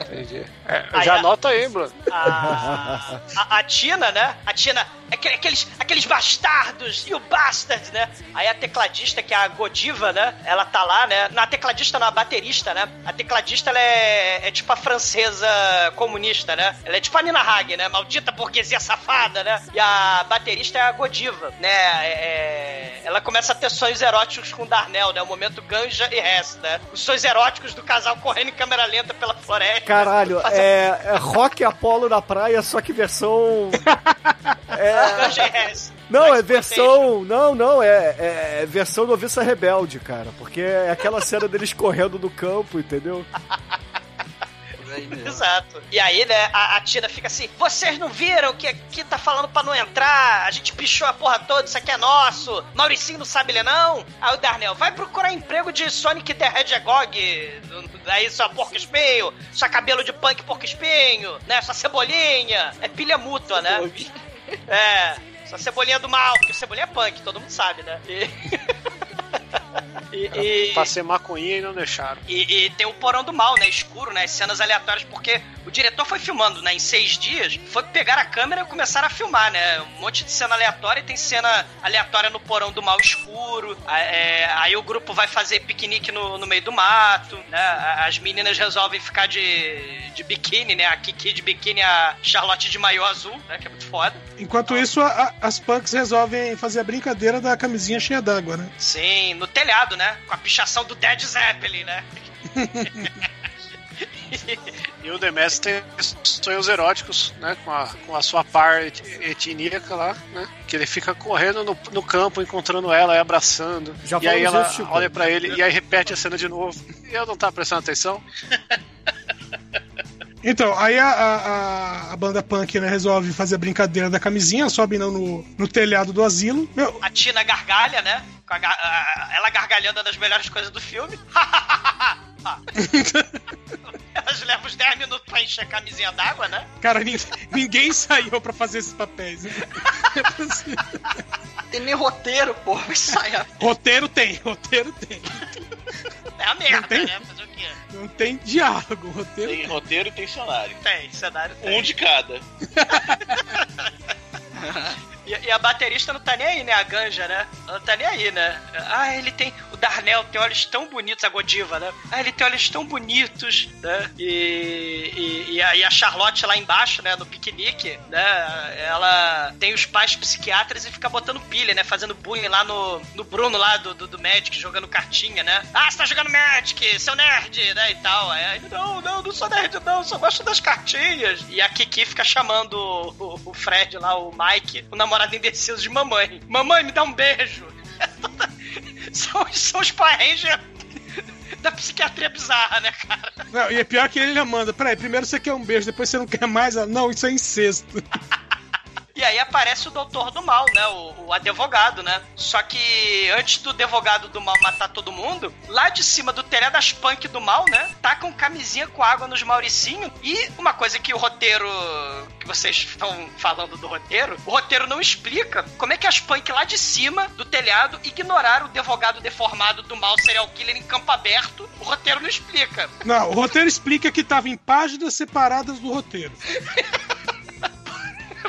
Entendi. É, já a- anota aí, Bruno. a, a, a Tina, né? A Tina, aquele- aqueles, aqueles bastardos e o bastard, né? Aí a tecladista, que é a Godiva, né? Ela tá lá, né? Na tecladista, não, a baterista, né? A tecladista, ela é, é tipo a francesa comunista, né? Ela é tipo a Nina Hagen, né? Maldita burguesia safada, né? E a baterista é a Godiva, né? É- ela começa a ter sonhos eróticos com o Darnell, né? O momento ganja e resta, né? Os sonhos eróticos do casal correndo em câmera lenta pela floresta. Caralho, é, é rock Apollo na praia, só que versão. É, Ganja e resta. não, é versão. Não, não, é, é versão noviça rebelde, cara. Porque é aquela cena deles correndo no campo, entendeu? Exato. E aí, né, a, a Tina fica assim: vocês não viram que aqui tá falando pra não entrar? A gente pichou a porra toda, isso aqui é nosso. Mauricinho não sabe ler, não? Aí o Darnell, vai procurar emprego de Sonic the Hedgehog. Aí sua porco espinho, sua cabelo de punk porco espinho, né? Sua cebolinha. É pilha mútua, né? É. Sua cebolinha do mal, porque cebolinha é punk, todo mundo sabe, né? E. e, e- Pra ser maconhinha e não deixaram. e, e tem o porão do mal, né? Escuro, né? As cenas aleatórias, porque o diretor foi filmando, né? Em seis dias, foi pegar a câmera e começaram a filmar, né? Um monte de cena aleatória e tem cena aleatória no porão do mal escuro. é, aí o grupo vai fazer piquenique no, no meio do mato, né? As meninas resolvem ficar de, de biquíni, né? A Kiki de biquíni, a Charlotte de maiô azul, né? Que é muito foda. Enquanto isso, a- as punks resolvem fazer a brincadeira da camisinha cheia d'água, né? Sim, no telhado, né? Com a pichação do Dead Zeppelin, né? E o Demes tem sonhos eróticos, né? Com a, com a sua par et- etníaca lá, né? Que ele fica correndo no, no campo, encontrando ela e abraçando. Já e aí ela isso, olha pra ele e aí repete a cena de novo. E eu não tava prestando atenção. Então, aí a, a- a- banda punk né, resolve fazer a brincadeira da camisinha, sobe não, no, no telhado do asilo. Meu, A Tina gargalha, né? Com a gar- a- ela gargalhando é das melhores coisas do filme. Elas levam uns 10 minutos pra encher a camisinha d'água, né? cara, ninguém, ninguém saiu pra fazer esses papéis. né? Tem nem roteiro, saia. roteiro tem, roteiro tem. É a merda, tem? né? Fazer o quê? Não tem diálogo, roteiro Tem roteiro e tem cenário. Tem, cenário tem. Um de cada. E, e a baterista não tá nem aí, né? A Ganja, né? Ela não tá nem aí, né? Ah, ele tem. O Darnell tem olhos tão bonitos, a Godiva, né? Ah, ele tem olhos tão bonitos, né? E, e, e aí a Charlotte lá embaixo, né? No piquenique, né? Ela tem os pais psiquiatras e fica botando pilha, né? Fazendo bullying lá no, no Bruno lá do, do, do Magic, jogando cartinha, né? Ah, você tá jogando Magic, seu nerd, né? E tal. Ele, não, não, não sou nerd, não, só gosto das cartinhas. E a Kiki fica chamando o, o Fred lá, o Mike, o namorado indeciso de mamãe. Mamãe, me dá um beijo. são, são os Power Rangers da psiquiatria bizarra, né, cara? Não, e é pior que ele já manda. Peraí, primeiro você quer um beijo, depois você não quer mais. Ela, Não, isso é incesto. E aí aparece o doutor do mal, né? O, o advogado, né? Só que antes do advogado do mal matar todo mundo, lá de cima do telhado das punk do mal, né? Tacam camisinha com água nos Mauricinho. E uma coisa que o roteiro. que vocês estão falando do roteiro, o roteiro não explica como é que as punk lá de cima do telhado ignoraram o advogado deformado do mal serial killer em campo aberto. O roteiro não explica. Não, o roteiro explica que tava em páginas separadas do roteiro.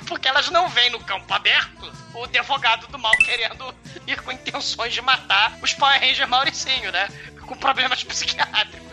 Porque elas não veem no campo aberto o advogado do mal querendo ir com intenções de matar os Power Rangers Mauricinho, né? Com problemas psiquiátricos.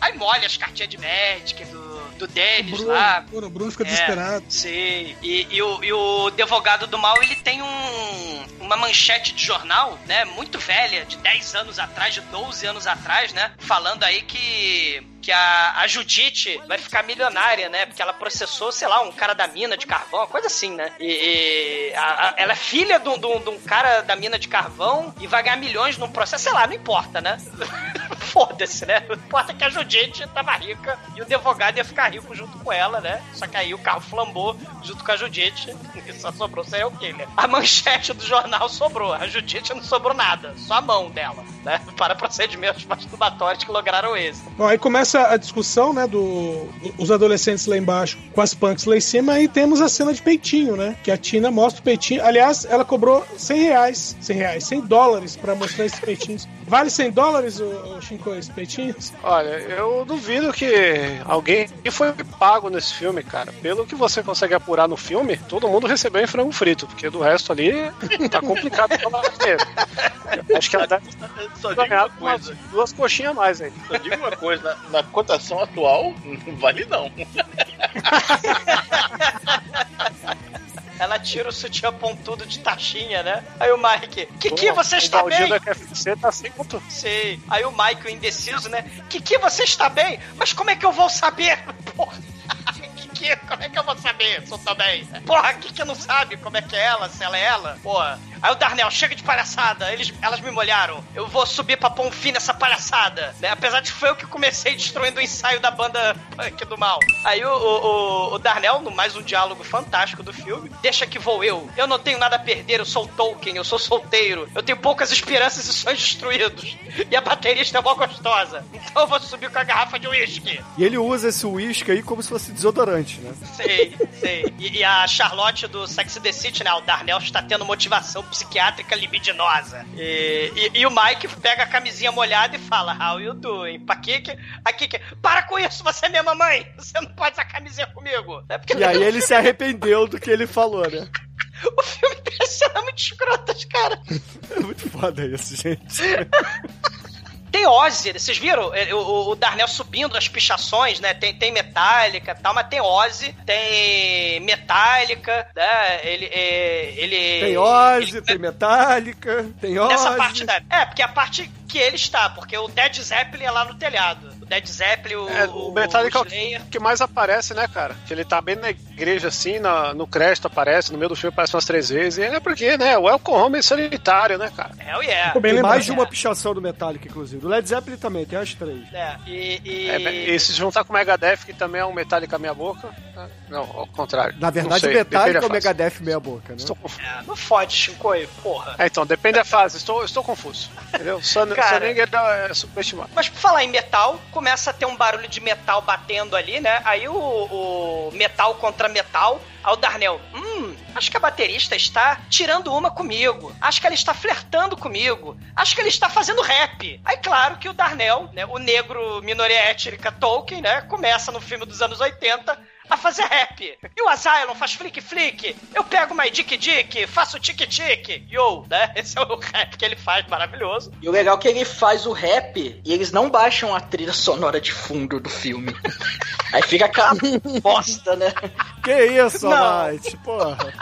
Aí molha as cartinhas de Magic do, do Dennis Bruno, lá. Bruno, o Bruno fica É, desesperado. Sim. E, e o, e o advogado do mal, ele tem um, uma manchete de jornal, né? Muito velha, de 10 anos atrás, de 12 anos atrás, né? Falando aí que. Que a, a Judite vai ficar milionária, né? Porque ela processou, sei lá, um cara da mina de carvão, uma coisa assim, né? E, e a- a- ela é filha de um, cara da mina de carvão e vai ganhar milhões num processo, sei lá, não importa, né? Foda-se, né? O importa que a Judite tava rica e o advogado ia ficar rico junto com ela, né? Só que aí o carro flambou junto com a Judite e só sobrou sei o que, né? A manchete do jornal sobrou, a Judite não sobrou nada, só a mão dela, né? Para procedimentos masturbatórios que lograram êxito. Bom, aí começa a discussão, né, do os adolescentes lá embaixo com as punks lá em cima, aí temos a cena de peitinho, né, que a Tina mostra o peitinho. Aliás, ela cobrou 100 reais, 100 reais, 100 dólares pra mostrar esses peitinhos. Vale 100 dólares, o, o Shinko, esses peitinhos? Olha, eu duvido que alguém foi pago nesse filme, cara. Pelo que você consegue apurar no filme, todo mundo recebeu em frango frito, porque do resto ali tá complicado falar dinheiro. Acho que ela deve Só digo uma coisa. duas coxinhas a mais aí. Só digo uma coisa, na, na cotação atual, não vale não. Ela tira o sutiã pontudo de taxinha, né? Aí o Mike, Kiki, Pô, você está bem? da KFC tá sem conto. Sei. Aí o Mike, o indeciso, né? Kiki, você está bem? Mas como é que eu vou saber? Porra. Kiki, como é que eu vou saber se eu tô bem? Porra, Kiki não sabe como é que é ela, se ela é ela. Porra. Aí o Darnell, chega de palhaçada. Eles, elas me molharam. Eu vou subir pra pôr um fim nessa palhaçada. Né? Apesar de que foi eu que comecei destruindo o ensaio da banda punk do mal. Aí o, o, o- o Darnell, no mais um diálogo fantástico do filme, deixa que vou eu. Eu não tenho nada a perder, eu sou Tolkien, eu sou solteiro. Eu tenho poucas esperanças e sonhos destruídos. E a baterista é mó gostosa. Então eu vou subir com a garrafa de uísque. E ele usa esse uísque aí como se fosse desodorante, né? Sei, sei. E, e a Charlotte do Sex and the City, né? O Darnell está tendo motivação psiquiátrica libidinosa. E, e- e o Mike pega a camisinha molhada e fala: How you doing? Pra Kiki? A Kiki, para com isso, você é minha mamãe! Você não pode usar camisinha comigo! É porque E aí ele se arrependeu do que ele falou, né? O filme tem cenas muito escrotas, cara. É muito foda isso, gente. Tem Ozzy, vocês viram? É, O, o- Darnell subindo as pichações, né? Tem, tem Metallica e tal, mas tem Ozzy, tem Metallica, né? Ele. é, ele Tem Ozzy, tem Metallica, tem Ozzy. Nessa parte da. É, porque a parte que ele está, porque o Dead Zeppelin é lá no telhado. O Dead Zeppelin, o. É, o Metallica é o Slayer. que mais aparece, né, cara? Que ele tá bem na igreja assim, na- no crédito aparece, no meio do filme aparece umas três vezes. E é porque, né, o Welcome Home é solitário, né, cara? Hell yeah. Ficou bem lembrado. mais de uma pichação do Metallica, inclusive. Do Led Zeppelin também, tem as três. É, e. e... É, e se juntar com o Megadeth, que também é um Metallica meia boca. né? Não, ao contrário. Na verdade, Não o sei, Metallica é o. Megadeth meia boca, né? Estou confuso. É, não fode, Shinkoi, porra. É, então, depende da fase. Estou, estou confuso. Entendeu? Cara. Soninger é subestimado. Mas por falar em metal, começa a ter um barulho de metal batendo ali, né? Aí o, o metal contra metal. Aí o Darnell, hum, acho que a baterista está tirando uma comigo. Acho que ela está flertando comigo. Acho que ele está fazendo rap. Aí, claro que o Darnell, né, o negro minoria étnica Tolkien, né, começa no filme dos anos 80 a fazer rap. E o Asylum faz flick flick. Eu pego my dick dick, faço tique. Yo, né? Esse é o rap que ele faz, maravilhoso. E o legal é que ele faz o rap e eles não baixam a trilha sonora de fundo do filme. Aí fica aquela bosta, né? Que isso, Não. Almighty, porra.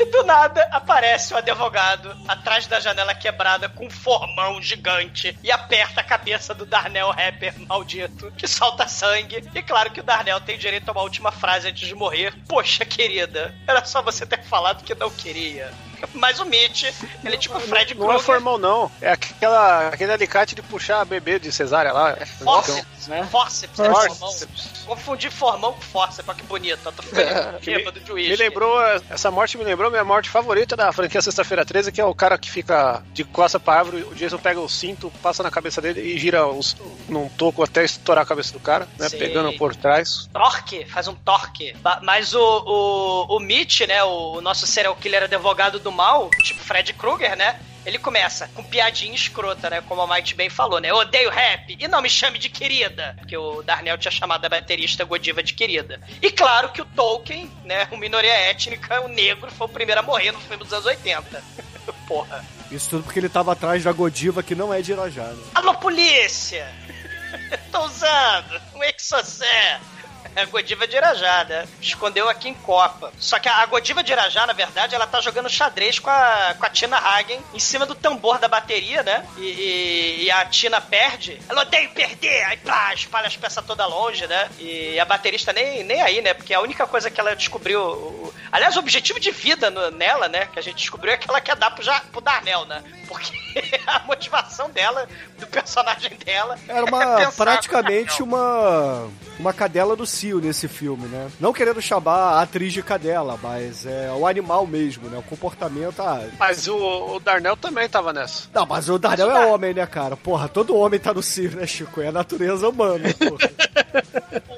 E do nada aparece o advogado atrás da janela quebrada com um formão gigante e aperta a cabeça do Darnell Rapper maldito, que solta sangue. E claro que o Darnell tem direito a uma última frase antes de morrer. Poxa, querida, era só você ter falado que não queria. Mas o Mitch, ele é tipo o Fred Não é Krueger. formão, não. É aquela, aquele alicate de puxar bebê de cesárea lá. Forceps, né? Forceps, né? Forceps. Formão. Confundi formão com forceps, olha que bonito. Que me, de me lembrou, essa morte me lembrou minha morte favorita da franquia Sexta-feira 13, que é o cara que fica de costa pra árvore, o Jason pega o cinto, passa na cabeça dele e gira os, num toco até estourar a cabeça do cara, né? Sim. Pegando por trás. Torque, faz um torque. Mas o, o, o Mitch, né, o nosso serial killer advogado do mal, tipo Fred Krueger, né? Ele começa com piadinha escrota, né? Como a Mike bem falou, né? Eu odeio rap e não me chame de querida. Porque o Darnell tinha chamado a baterista Godiva de querida. E claro que o Tolkien, né? O minoria étnica, o negro, foi o primeiro a morrer no filme dos anos 80. Porra. Isso tudo porque ele tava atrás da Godiva, que não é de Irajá, né? Alô, polícia! Tô usando um Exocé. É a Godiva de Irajá, né? Escondeu aqui em Copa. Só que a Godiva de Irajá, na verdade, ela tá jogando xadrez com a, com a Tina Hagen em cima do tambor da bateria, né? E, e- e a Tina perde. Ela odeia perder! Aí pá, espalha as peças toda longe, né? E a baterista nem, nem aí, né? Porque a única coisa que ela descobriu. o- aliás, o objetivo de vida no- nela, né? Que a gente descobriu é que ela quer dar pro, Ja- pro Darnell, né? Porque a motivação dela, do personagem dela. Era é uma no praticamente uma uma cadela do cio nesse filme, né? Não querendo chamar a atriz de cadela, mas é o animal mesmo, né? O comportamento. Ah, Mas o, o Darnell também tava nessa. não, mas o Daniel é homem, né, cara? Porra, todo homem tá no cio, né, Chico? É a natureza humana, porra.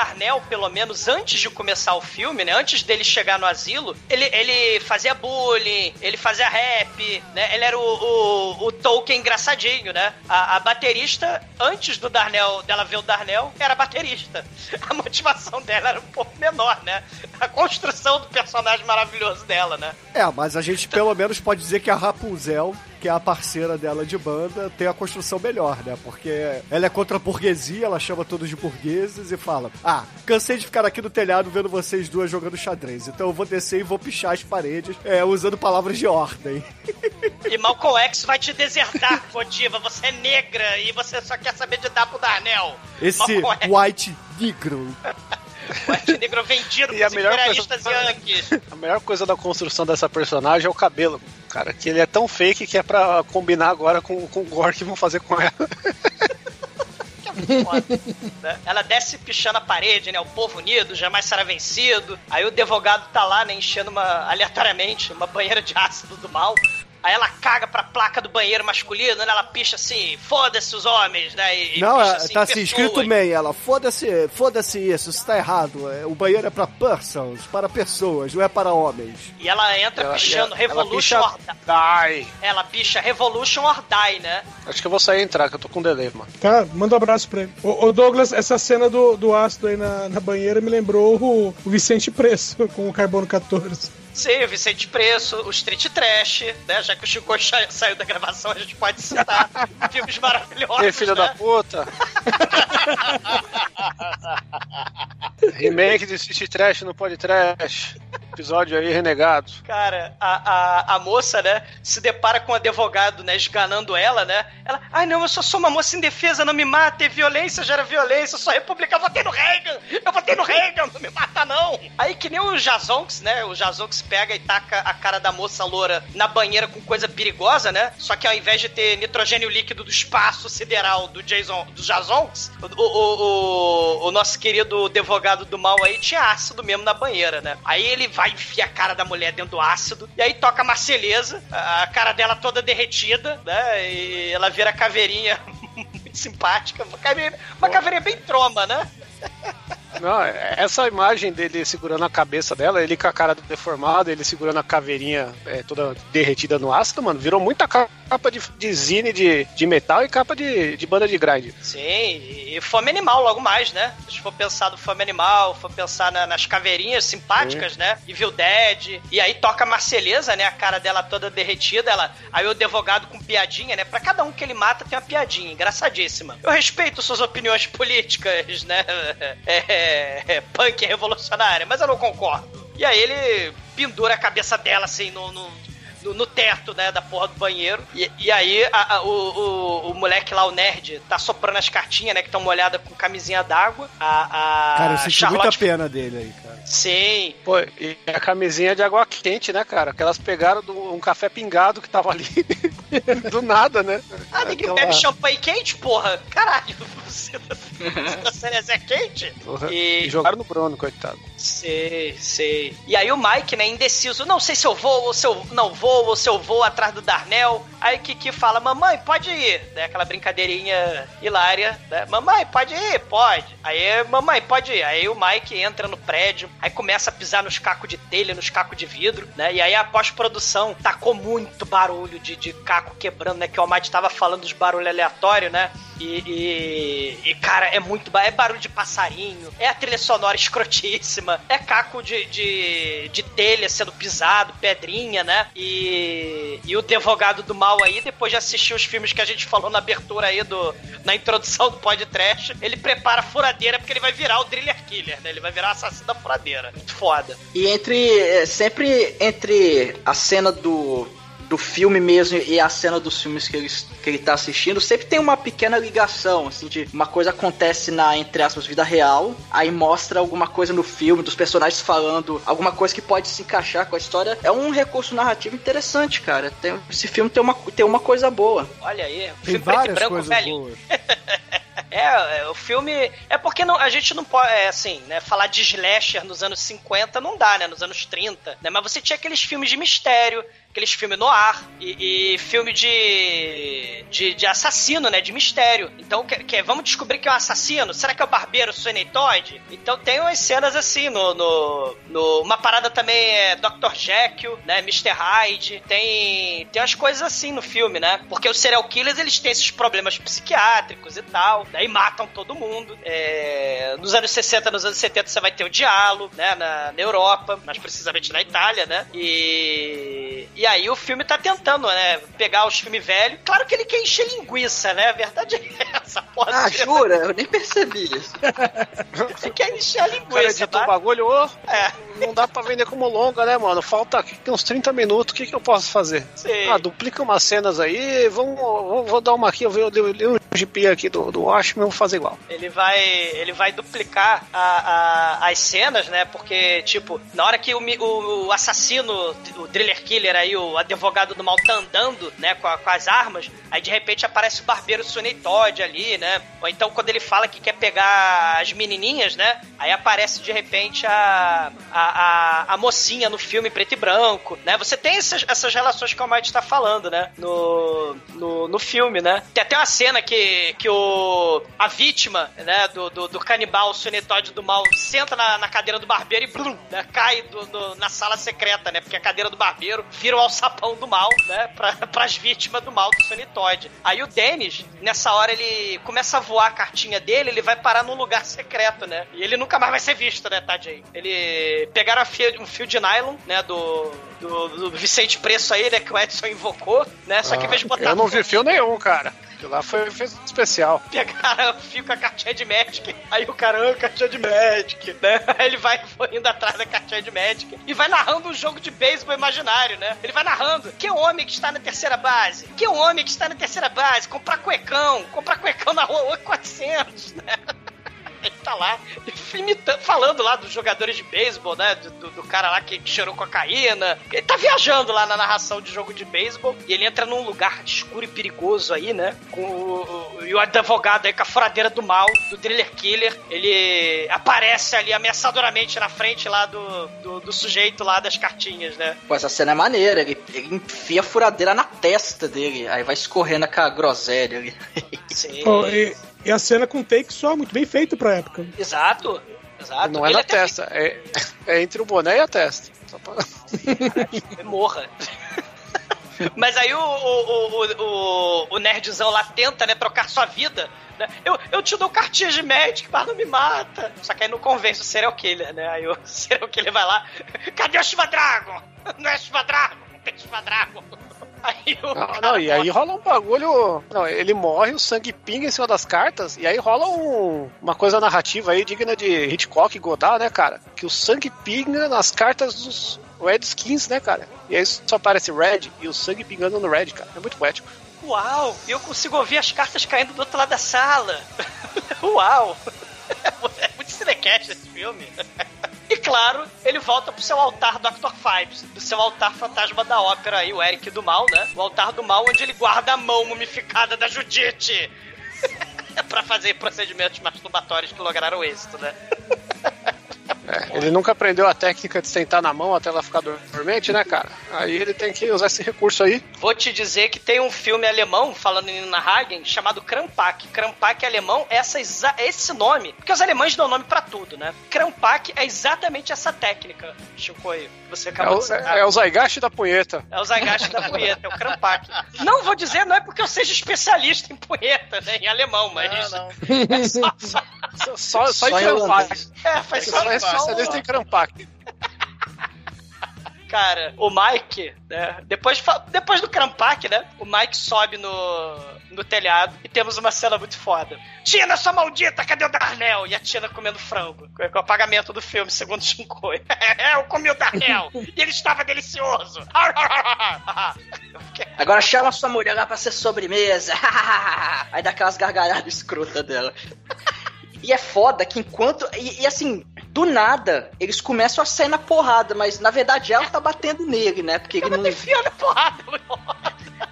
Darnell, pelo menos antes de começar o filme, né? Antes dele chegar no asilo, ele, ele fazia bullying, ele fazia rap, né? Ele era o, o, o Tolkien engraçadinho, né? A, a baterista, antes do Darnell, dela ver o Darnell, era baterista. A motivação dela era um pouco menor, né? A construção do personagem maravilhoso dela, né? É, mas a gente pelo menos pode dizer que a Rapunzel, que é a parceira dela de banda, tem a construção melhor, né? Porque ela é contra a burguesia, ela chama todos de burgueses e fala: Ah, cansei de ficar aqui no telhado vendo vocês duas jogando xadrez, então eu vou descer e vou pichar as paredes é, usando palavras de ordem. E Malcolm X vai te desertar, Godiva. Você é negra e você só quer saber de dar pro Darnell. Esse Malcolm white negro. White negro vendido E a melhor coisa- yankees. A melhor coisa da construção dessa personagem é o cabelo. Cara, que ele é tão fake que é pra combinar agora com, com o gore que vão fazer com ela. Foda, né? Ela desce pichando a parede, né? O povo unido, jamais será vencido. Aí o advogado tá lá, né? Enchendo uma, aleatoriamente uma banheira de ácido do mal. Aí ela caga pra placa do banheiro masculino, né? Ela picha assim, foda-se os homens, né? E, Não, picha, é, tá assim, escrito bem, ela, foda-se, foda-se isso, isso tá errado. é, O banheiro é pra persons, para pessoas, não é para homens. E ela entra Ela- pichando ela Revolution picha or Die. Die. Ela picha Revolution or Die, né? Acho que eu vou sair e entrar, que eu tô com delay, mano. Tá, manda um abraço pra ele. Ô, ô, Douglas, essa cena do, do ácido aí na, na banheira me lembrou o, o Vicente Preço com o Carbono 14. Sim, o Vicente Preço, o Street Trash, né? Já que o Chico sa- saiu da gravação, a gente pode citar filmes maravilhosos. Ei, filho né? da puta. Remake de City Trash no Pod Trash. Episódio aí, renegado. Cara, a, a, a moça, né, se depara com um advogado, né, esganando ela, né? Ela, ai não, eu só sou uma moça indefesa, não me mata, é violência, gera violência, eu sou republicana, eu votei no Reagan, eu votei no Reagan, não me mata não. Aí que nem o Jazonks, né, o Jazonks pega e taca a cara da moça loura na banheira com coisa perigosa, né? Só que ao invés de ter nitrogênio líquido do espaço sideral do Jason, do Jazonks, o, o, o, o nosso querido advogado do mal aí tinha ácido mesmo na banheira, né? Aí ele vai enfiar a cara da mulher dentro do ácido, e aí toca a Marceleza, a a cara dela toda derretida, né? E ela vira caveirinha muito simpática, uma caveirinha, uma caveirinha bem troma, né? Não, essa imagem dele segurando a cabeça dela, ele com a cara deformada, ele segurando a caveirinha é, toda derretida no ácido, mano, virou muita capa de, de zine de, de metal e capa de, de banda de grind. Sim, e fome animal logo mais, né? Se for pensar no fome animal, for pensar na- nas caveirinhas simpáticas, né? Evil Dead. E aí toca a Marceleza, né? A cara dela toda derretida. Ela, aí o advogado com piadinha, né? Pra cada um que ele mata tem uma piadinha, engraçadíssima. Eu respeito suas opiniões políticas, né? É, é, punk revolucionária, mas eu não concordo. E aí ele pendura a cabeça dela assim no- no, no, no teto, né, da porra do banheiro. E, e aí a- a- o, o, o moleque lá, o nerd, tá soprando as cartinhas, né, que estão molhadas com camisinha d'água. A, a Cara, eu senti Charlotte... muita pena dele aí, cara. Sim. Pô, e a camisinha de água quente, né, cara? Que elas pegaram do, um café pingado que tava ali. do nada, né? Ah, ninguém Aquela- bebe champanhe quente, porra. Caralho, você da Cerezé quente? Porra, E- E jogaram no Bruno, coitado. Sei, sei. E aí o Mike, né, indeciso, não sei se eu vou ou se eu não vou, ou se eu vou atrás do Darnell. Aí Kiki fala, mamãe, pode ir. Né, aquela brincadeirinha hilária, né? Mamãe, pode ir? Pode. Aí, mamãe, pode ir. Aí o Mike entra no prédio, aí começa a pisar nos cacos de telha, nos cacos de vidro, né? E aí a pós-produção tacou muito barulho de, de caco quebrando, né? Que o Almighty tava falando dos barulhos aleatórios, né? E, e- e, cara, é muito. É barulho de passarinho, é a trilha sonora escrotíssima, é caco de, de, de telha sendo pisado, pedrinha, né? E, e o advogado do mal aí, depois de assistir os filmes que a gente falou na abertura aí do. na introdução do podcast, ele prepara a furadeira porque ele vai virar o Driller Killer, né? Ele vai virar o assassino da furadeira. Muito foda. E entre. é, Sempre entre a cena do. Do filme mesmo e a cena dos filmes que ele, que ele tá assistindo, sempre tem uma pequena ligação, assim, de uma coisa acontece na, entre aspas, vida real, aí mostra alguma coisa no filme, dos personagens falando, alguma coisa que pode se encaixar com a história. É um recurso narrativo interessante, cara. Tem, esse filme tem uma, tem uma coisa boa. Olha aí, Tem filme preto e várias branco, coisas velho. boas. É, é, o filme. É porque não- a gente não pode, é, assim, né? Falar de slasher nos anos 50 não dá, né? Nos anos 30, né? Mas você tinha aqueles filmes de mistério, aqueles filmes no ar e, e filme de, de. de assassino, né? De mistério. Então, que, que- vamos descobrir que é um assassino? Será que é o barbeiro Sweeney Todd? Então tem umas cenas assim no. no, no- uma parada também é Dr. Jekyll, né? Mr. Hyde. Tem. Tem umas coisas assim no filme, né? Porque os serial killers eles têm esses problemas psiquiátricos e tal, né? E matam todo mundo. É, nos anos 60, nos anos 70 você vai ter o diálogo, né? Na, na Europa, mais precisamente na Itália, né? E. E aí o filme tá tentando, né? Pegar os filmes velhos. Claro que ele quer encher linguiça, né? A verdade é essa, porra. Ah, jura? Eu nem percebi isso. Ele quer encher a O cara linguiça, editou o tá? bagulho, ô, É. não dá pra vender como longa, né, mano? Falta aqui uns 30 minutos, o que, que eu posso fazer? Sim. Ah, duplica umas cenas aí, vamos, vou, vou dar uma aqui, eu li um GP aqui do, do Watchmen, eu vou fazer igual. Ele vai, ele vai duplicar a- a- as cenas, né? Porque, tipo, na hora que o- o assassino, o Driller Killer aí, o advogado do mal tá andando, né, com, a- com as armas, aí de repente aparece o barbeiro Sunny Todd ali, né? Ou então quando ele fala que quer pegar as menininhas, né? Aí aparece de repente a, a, a, a mocinha no filme preto e branco, né? Você tem essas, essas relações que o Almighty tá falando, né? No, no, no filme, né? Tem até uma cena que, que o, a vítima, né, do, do, do canibal Sunny Todd do mal senta na, na cadeira do barbeiro e blum, né, cai do, do- na sala secreta, né? Porque a cadeira do barbeiro vira o alçapão do mal, né? Pra, pras vítimas do mal do Todd. Aí o Dennis, nessa hora, ele começa a voar a cartinha dele, ele vai parar num lugar secreto, né? E ele nunca mais vai ser visto, né, tadinho? Ele pegaram fio- um fio de nylon, né, do, do, do Vicente Preço aí, né, que o Edson invocou, né? Só que em vez de botar Eu não vi fio nenhum, cara. Aquilo lá foi efeito especial. pegaram o fio com a cartinha de Magic. Aí o cara, ah, cartinha de Magic, né? Aí ele vai indo atrás da cartinha de Magic e vai narrando um jogo de beisebol imaginário, né? Ele vai narrando. Que homem que está na terceira base? Que homem que está na terceira base? Comprar cuecão. Comprar cuecão na rua 400, né? Ele tá lá imitando, falando lá dos jogadores de beisebol, né? Do, do- do cara lá que cheirou cocaína. Ele tá viajando lá na narração de jogo de beisebol e ele entra num lugar escuro e perigoso aí, né? Com o, o- e o advogado aí com a furadeira do mal, do Driller Killer. Ele aparece ali ameaçadoramente na frente lá do, do, do sujeito lá das cartinhas, né? Pô, essa cena é maneira. Ele, ele enfia a furadeira na testa dele. Aí vai escorrendo aquela groselha ali. Sim. Pô, e, e a cena com take só, muito bem feito pra época. Exato. Exato. Não é Ele na até testa, é, é entre o boné e a testa. Só pra- morra. Mas aí o, o, o, o, o nerdzão lá tenta, né, trocar sua vida. Né? Eu, eu te dou cartinha de Magic, mas não me mata. Só que aí não convence o serial killer, né? Aí o serial killer vai lá. Cadê o Shiva Dragon? Não é Shiva Dragon, não tem Shiva Dragon. Aí Não, não, e aí rola um bagulho. Não, ele morre, o sangue pinga em cima das cartas, e aí rola um- uma coisa narrativa aí digna de Hitchcock e Godard, né, cara? Que o sangue pinga nas cartas dos Redskins, né, cara? E aí só aparece Red e o sangue pingando no Red, cara. É muito poético. Uau, eu consigo ouvir as cartas caindo do outro lado da sala. Uau! É muito cinecast esse filme. Claro, ele volta pro seu altar Dr. Fives, do seu altar fantasma da ópera aí, o Eric do Mal, né? O altar do mal onde ele guarda a mão mumificada da Judite. pra fazer procedimentos masturbatórios que lograram êxito, né? É, ele nunca aprendeu a técnica de sentar na mão até ela ficar dormente, né, cara? Aí ele tem que usar esse recurso aí. Vou te dizer que tem um filme alemão, falando em Nina Hagen, chamado Krampak. Krampak alemão, essa, exa- esse nome, porque os alemães dão nome pra tudo, né? Krampak é exatamente essa técnica, Chico, aí, que você É acabou o, de citar. é, é o Zaigashi da punheta. É o Zagaste da punheta, é o Krampak. Não vou dizer, não é porque eu seja especialista em punheta, né, em alemão, mas... Não, É só, só- Só, só, só em holandês. é, faz só, só é só especialista em Krampak. Cara, o Mike, né? Depois, depois do Krampak, né? O Mike sobe no, no telhado e temos uma cena muito foda. Tina, sua maldita, cadê o Darnell? E a Tina comendo frango. Com o apagamento do filme, segundo o Shinkoi. É, eu comi o Darnell. e ele estava delicioso. Agora chama sua mulher lá pra ser sobremesa. Aí dá aquelas gargalhadas escrotas dela. E é foda que enquanto. E, e assim, do nada, eles começam a sair na porrada, mas na verdade ela tá batendo nele, né? Porque ele não. Enfiando a porrada.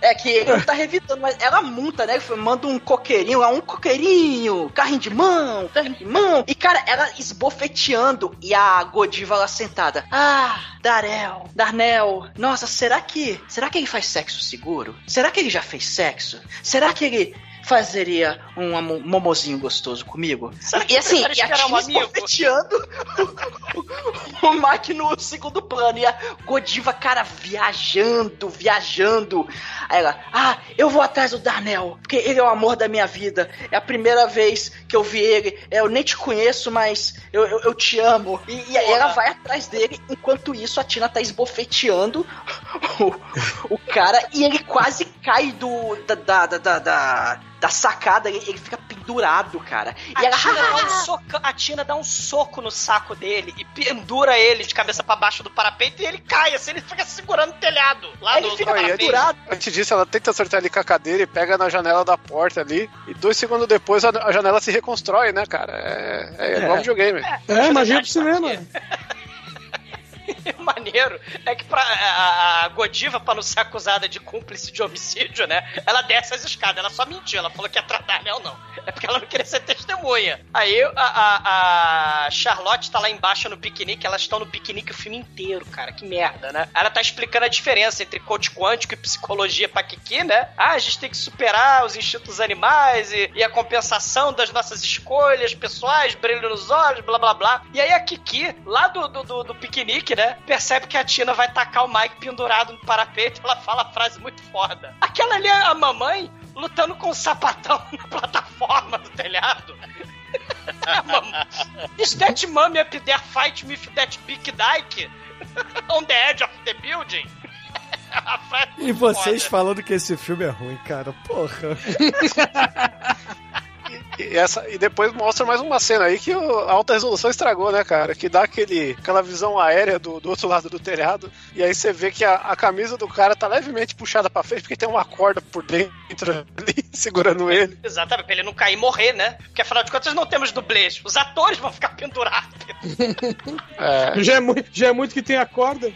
É que ele não tá revitando, mas ela monta, né? Manda um coqueirinho, lá, um coqueirinho, carrinho de mão, carrinho de mão. E, cara, ela esbofeteando e a Godiva lá sentada. Ah, Darel, Darnell. Nossa, será que. Será que ele faz sexo seguro? Será que ele já fez sexo? Será que ele fazeria um momozinho gostoso comigo? Será e assim, e a um Tina esbofeteando o Mike no segundo plano e a Godiva, cara, viajando, viajando. Aí ela, ah, eu vou atrás do Darnell, porque ele é o amor da minha vida. É a primeira vez que eu vi ele. É, Eu nem te conheço, mas eu, eu, eu te amo. E, e aí ela vai atrás dele, enquanto isso a Tina tá esbofeteando o, o cara e ele quase cai do da, da, da, da, da- da sacada, ele, ele fica pendurado, cara. E A ela, Tina, dá um soco, a Tina dá um soco no saco dele e pendura ele de cabeça pra baixo do parapeito e ele cai, assim, ele fica segurando o telhado lá Ele do, fica do pendurado. Antes disso, ela tenta acertar ele com a cadeira e pega na janela da porta ali. E dois segundos depois a, a janela se reconstrói, né, cara? É, é igual videogame. É, magia do cinema. Maneiro é que pra, a, a Godiva, pra não ser acusada de cúmplice de homicídio, né? Ela desce as escadas. Ela só mentiu. Ela falou que ia tratar Nel, não. É porque ela não queria ser testemunha. Aí a, a- a Charlotte tá lá embaixo no piquenique. Elas estão no piquenique o filme inteiro, cara. Que merda, né? Ela tá explicando a diferença entre coach quântico e psicologia pra Kiki, né? Ah, a gente tem que superar os instintos animais e, e a compensação das nossas escolhas pessoais, brilho nos olhos, blá blá blá. E aí a Kiki, lá do, do, do- do piquenique, né? Percebe que a Tina vai tacar o Mike pendurado no parapeito. Ela fala a frase muito foda. Aquela ali é a mamãe lutando com o sapatão na plataforma do telhado. A mamãe. Is that mommy up there fight with that big dyke? On the edge of the building? E vocês foda. falando que esse filme é ruim, cara. Porra. E, essa, e depois mostra mais uma cena aí que o- a alta resolução estragou, né, cara? Que dá aquele, aquela visão aérea do, do outro lado do telhado. E aí você vê que a, a camisa do cara tá levemente puxada pra frente, porque tem uma corda por dentro ali, segurando ele. Exatamente, pra ele não cair e morrer, né? Porque afinal de contas não temos dublês. Os atores vão ficar pendurados. É, Já é, muito, já é muito que tem a corda.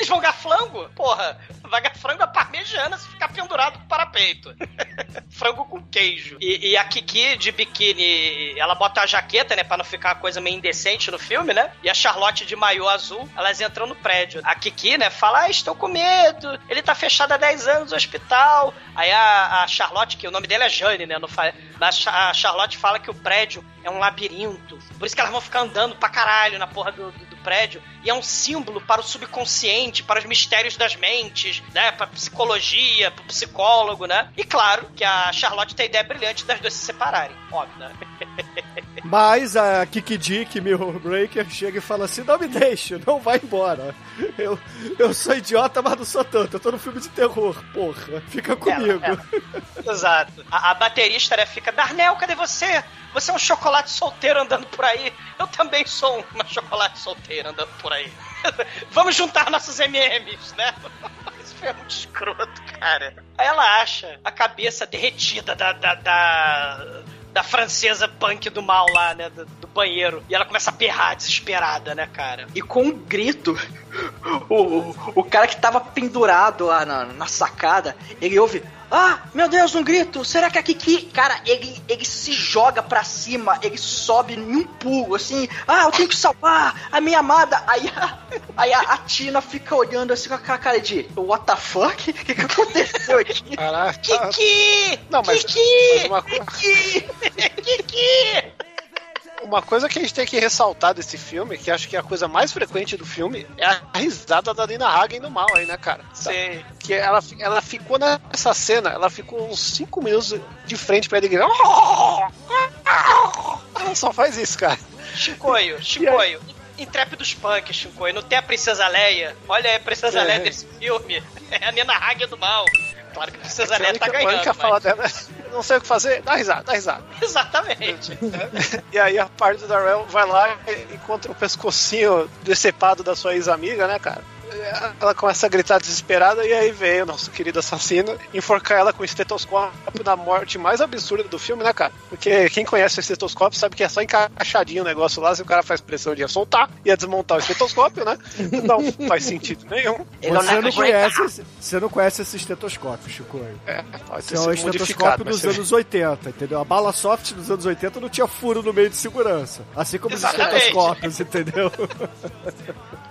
Eles vão gaflango? Porra, vai frango a parmejana se ficar pendurado com parapeito. frango com queijo. E, e a Kiki de biquíni, ela bota a jaqueta, né, pra não ficar uma coisa meio indecente no filme, né? E a Charlotte de maiô azul, elas entram no prédio. A Kiki, né, fala, ah, estou com medo, ele tá fechado há 10 anos no hospital. Aí a, a Charlotte, que o nome dele é Jane, né, não fa... a Cha- a Charlotte fala que o prédio é um labirinto. Por isso que elas vão ficar andando pra caralho na porra do- do prédio. E é um símbolo para o subconsciente, para os mistérios das mentes, né? Pra psicologia, pro psicólogo, né? E claro que a Charlotte tem a ideia brilhante das duas se separarem, óbvio, né? Mas a Kiki Dick, Mirror Breaker, chega e fala assim: não me deixe, não vai embora. Eu, eu sou idiota, mas não sou tanto. Eu tô no filme de terror, porra. Fica comigo. Exato. A, a baterista né, fica, Darnell, cadê você? Você é um chocolate solteiro andando por aí. Eu também sou uma chocolate solteira andando por aí. Vamos juntar nossos MMs, né? Isso foi muito escroto, cara. Aí ela acha a cabeça derretida da, da, da, da francesa punk do mal lá, né? Do, do banheiro. E ela começa a berrar desesperada, né, cara? E com um grito, o, o cara que tava pendurado lá na, na sacada, ele ouve: ah, meu Deus, um grito, será que é a Kiki? Cara, ele, ele se joga pra cima, ele sobe em um pulo, assim, ah, eu tenho que salvar a minha amada. Aí a, aí a, a Tina fica olhando assim com a cara de, what the fuck? O que, que aconteceu aqui? Caraca. Kiki! Não, mas- Kiki! mas uma Kiki! Kiki! Uma coisa que a gente tem que ressaltar desse filme, que acho que é a coisa mais frequente do filme, é a risada da Nina Hagen no mal aí, né, cara? Sei. Que ela, ela ficou nessa cena, ela ficou uns 5 minutos de frente pra ele gritar. Ela só faz isso, cara. Chicoio, Chicoio. Intrépidos Punk, Chicoio. Não tem a Princesa Leia. Olha aí a Princesa É. Leia desse filme. É a Nina Hagen do mal. Claro que a Princesa Leia tá ganhando. única mas- fala dela não sei o que fazer, dá risada, dá risada. Exatamente. E aí a parte do Darrell vai lá e encontra o pescocinho decepado da sua ex-amiga, né, cara? Ela começa a gritar desesperada e aí vem o nosso querido assassino enforcar ela com o estetoscópio na morte mais absurda do filme, né, cara? Porque quem conhece o estetoscópio sabe que é só encaixadinho o negócio lá, se o cara faz pressão de ia soltar, ia desmontar o estetoscópio, né? Não faz sentido nenhum. É Você não, Neco conhece, esse- você não conhece esse estetoscópio, Chico. É, pode é um estetoscópio dos vê. anos 80, entendeu? A bala soft dos anos 80 não tinha furo no meio de segurança. Assim como os Exatamente. estetoscópios, entendeu?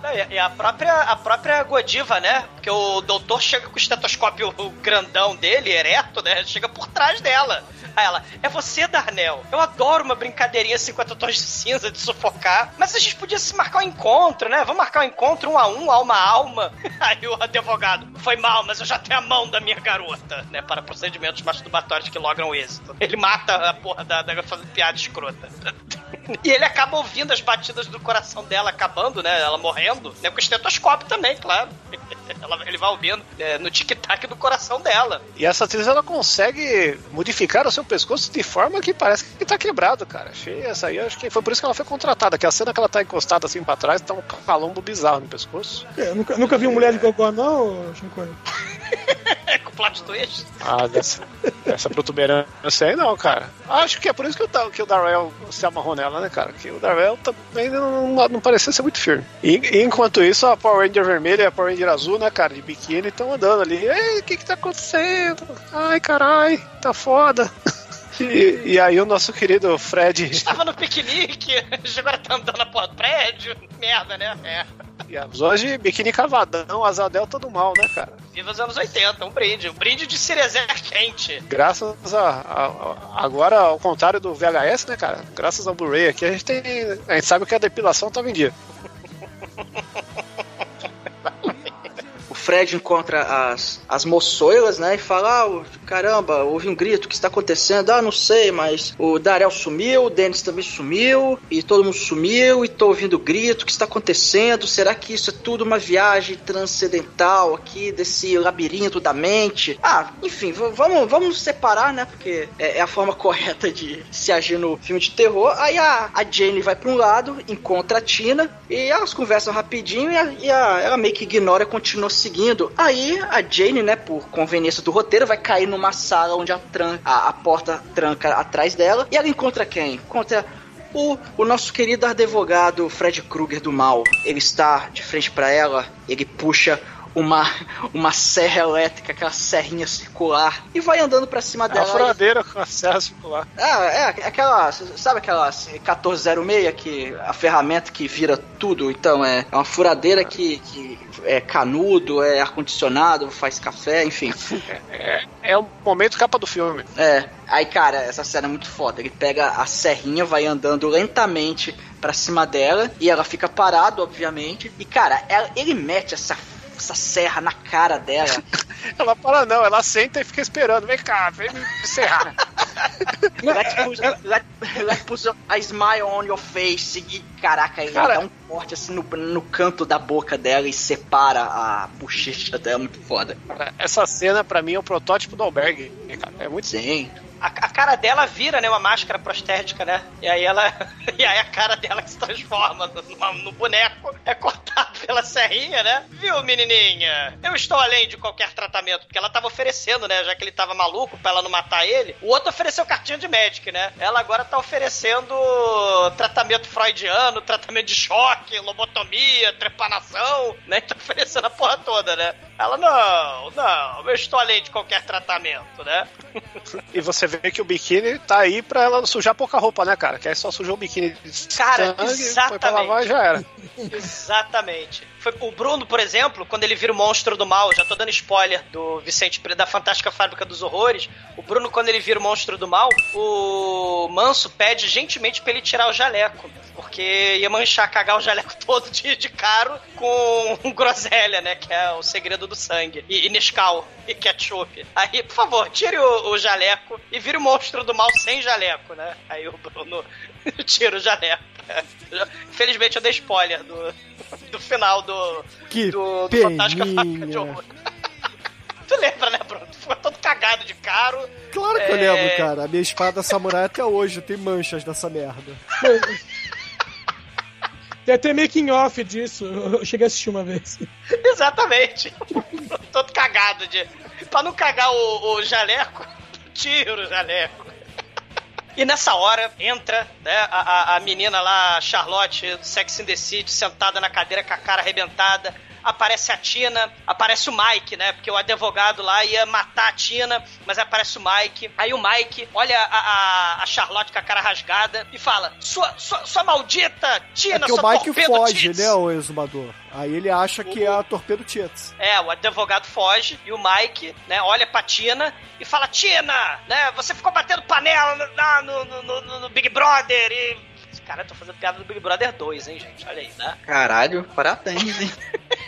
Não, e e a própria, a própria Godiva, né? Porque o doutor chega com o estetoscópio grandão dele, ereto, né? Chega por trás dela. Aí ela, é você, Darnell. Eu adoro uma brincadeirinha 50 tons de cinza de sufocar. Mas a gente podia se marcar um encontro, né? Vamos marcar um encontro um a um, alma a alma. Aí o advogado, foi mal, mas eu já tenho a mão da minha garota, né? Para procedimentos masturbatórios que logram êxito. Ele mata a porra da, da fazendo piada escrota. E ele acaba ouvindo as batidas do coração dela acabando, né? Ela morrendo, né? Com o estetoscópio também, claro. Ela- ele vai ouvindo é, no tic-tac do coração dela. E essa atriz ela consegue modificar o seu pescoço de forma que parece que tá quebrado, cara. Achei essa aí, acho que foi por isso que ela foi contratada. Que a cena que ela tá encostada assim pra trás tá um calombo bizarro no pescoço. Eu nunca, nunca vi mulher de gogó, não, Chico? Plot twist. Ah, dessa, dessa protuberância aí não, cara. Acho que é por isso que o, que o Darrell se amarrou nela, né, cara? Que o Darrell também não, não, não parecia ser muito firme. E, e enquanto isso, a Power Ranger vermelha e a Power Ranger azul, né, cara, de biquíni, estão andando ali. Ei, o que que tá acontecendo? Ai, carai, tá foda. E, e aí o nosso querido Fred Estava no piquenique, agora tá andando na porra do prédio. Merda, né? É. e a hoje biquíni cavadão, asa delta do mal, né, cara? Viva os anos 80, um brinde. Um brinde de cerezer quente. Graças a, a- a- agora ao contrário do VHS, né, cara? Graças ao Blu-ray aqui a gente tem, a gente sabe que a depilação tava em dia. Fred encontra as, as moçoilas, né? E fala: ah, caramba, houve um grito, o que está acontecendo? Ah, não sei, mas o Darel sumiu, o Dennis também sumiu, e todo mundo sumiu, e tô ouvindo grito, o que está acontecendo? Será que isso é tudo uma viagem transcendental aqui, desse labirinto da mente? Ah, enfim, vamos, vamos separar, né? Porque é, é a forma correta de se agir no filme de terror. Aí a, a Jane vai para um lado, encontra a Tina, e elas conversam rapidinho, e, a, e a- ela meio que ignora e continua seguindo. Aí a Jane, né, por conveniência do roteiro, vai cair numa sala onde a, tran a, a porta tranca atrás dela. E ela encontra quem? Encontra o, o nosso querido advogado Fred Krueger do mal. Ele está de frente para ela, ele puxa uma, uma serra elétrica, aquela serrinha circular, e vai andando pra cima É uma dela. e- furadeira com a serra circular. ah, é, aquela. Sabe aquela 1406 que a ferramenta que vira tudo? Então, é, é uma furadeira que, que é canudo, é ar-condicionado, faz café, enfim. É, é o momento capa do filme. É. Aí, cara, essa cena é muito foda. Ele pega a serrinha, vai andando lentamente pra cima dela, e ela fica parada, obviamente. E, cara, ela- ele mete essa, essa serra na cara dela. Ela para não, ela senta e fica esperando. Vem cá, vem me encerrar. Let's put, let, let's put a smile on your face. E caraca, ele Cara- dá um corte assim no, no canto da boca dela e separa a bochecha dela. Muito foda. Essa cena, pra mim, é o protótipo do albergue. cara. É muito Sim. A, a cara dela vira, né, uma máscara prostética, né? E aí ela. E aí a cara dela que se transforma no, no boneco é cortada pela serrinha, né? Viu, menininha? Eu estou além de qualquer tratamento, porque ela tava oferecendo, né? Já que ele tava maluco pra ela não matar ele. O outro ofereceu cartinha de médico, né? Ela agora tá oferecendo tratamento freudiano, tratamento de choque, lobotomia, trepanação, né? Tá oferecendo a porra toda, né? Ela, não, não, eu estou além de qualquer tratamento, né? E você vê que o biquíni tá aí pra ela sujar pouca roupa, né, cara? Que aí só sujou o biquíni de Cara, sangue, foi pra lavar exatamente. e já era. Exatamente. Foi o Bruno, por exemplo, quando ele vira o monstro do mal, já tô dando spoiler do Vicente da Fantástica Fábrica dos Horrores. O Bruno, quando ele vira o monstro do mal, o Manso pede gentilmente pra ele tirar o jaleco. Porque ia manchar, cagar o jaleco todo de, de caro com groselha, né? Que é o segredo do sangue. E, e Nescau e ketchup. Aí, por favor, tire o, o jaleco e vire o monstro do mal sem jaleco, né? Aí o Bruno tira o jaleco. Infelizmente eu dei spoiler do, do final do, Que do, do Fantástica Fábrica de. Horror. Tu lembra, né, Bruno? Tu Ficou todo cagado de caro. Claro que eu É. lembro, cara. A minha espada samurai até hoje tem manchas dessa merda. Tem até making off disso. Eu cheguei a assistir uma vez. Exatamente. todo cagado de. Pra não cagar o, o jaleco, tira o jaleco. E nessa hora entra né, a, a- menina lá, Charlotte, do Sex and the City, sentada na cadeira com a cara arrebentada. Aparece a Tina, aparece o Mike, né? Porque o advogado lá ia matar a Tina, mas aparece o Mike. Aí o Mike olha a, a- a Charlotte com a cara rasgada e fala: Sua, sua, sua maldita Tina, É que o Mike foge, tits." né, o exumador. Aí ele acha que é a torpedo Tietz. É, o advogado foge e o Mike, né, olha pra Tina e fala: Tina, né, você ficou batendo panela no- lá no, no- no- no Big Brother e. Cara, eu tô fazendo piada do Big Brother 2, hein, gente? Olha aí, né? Caralho, parabéns, hein?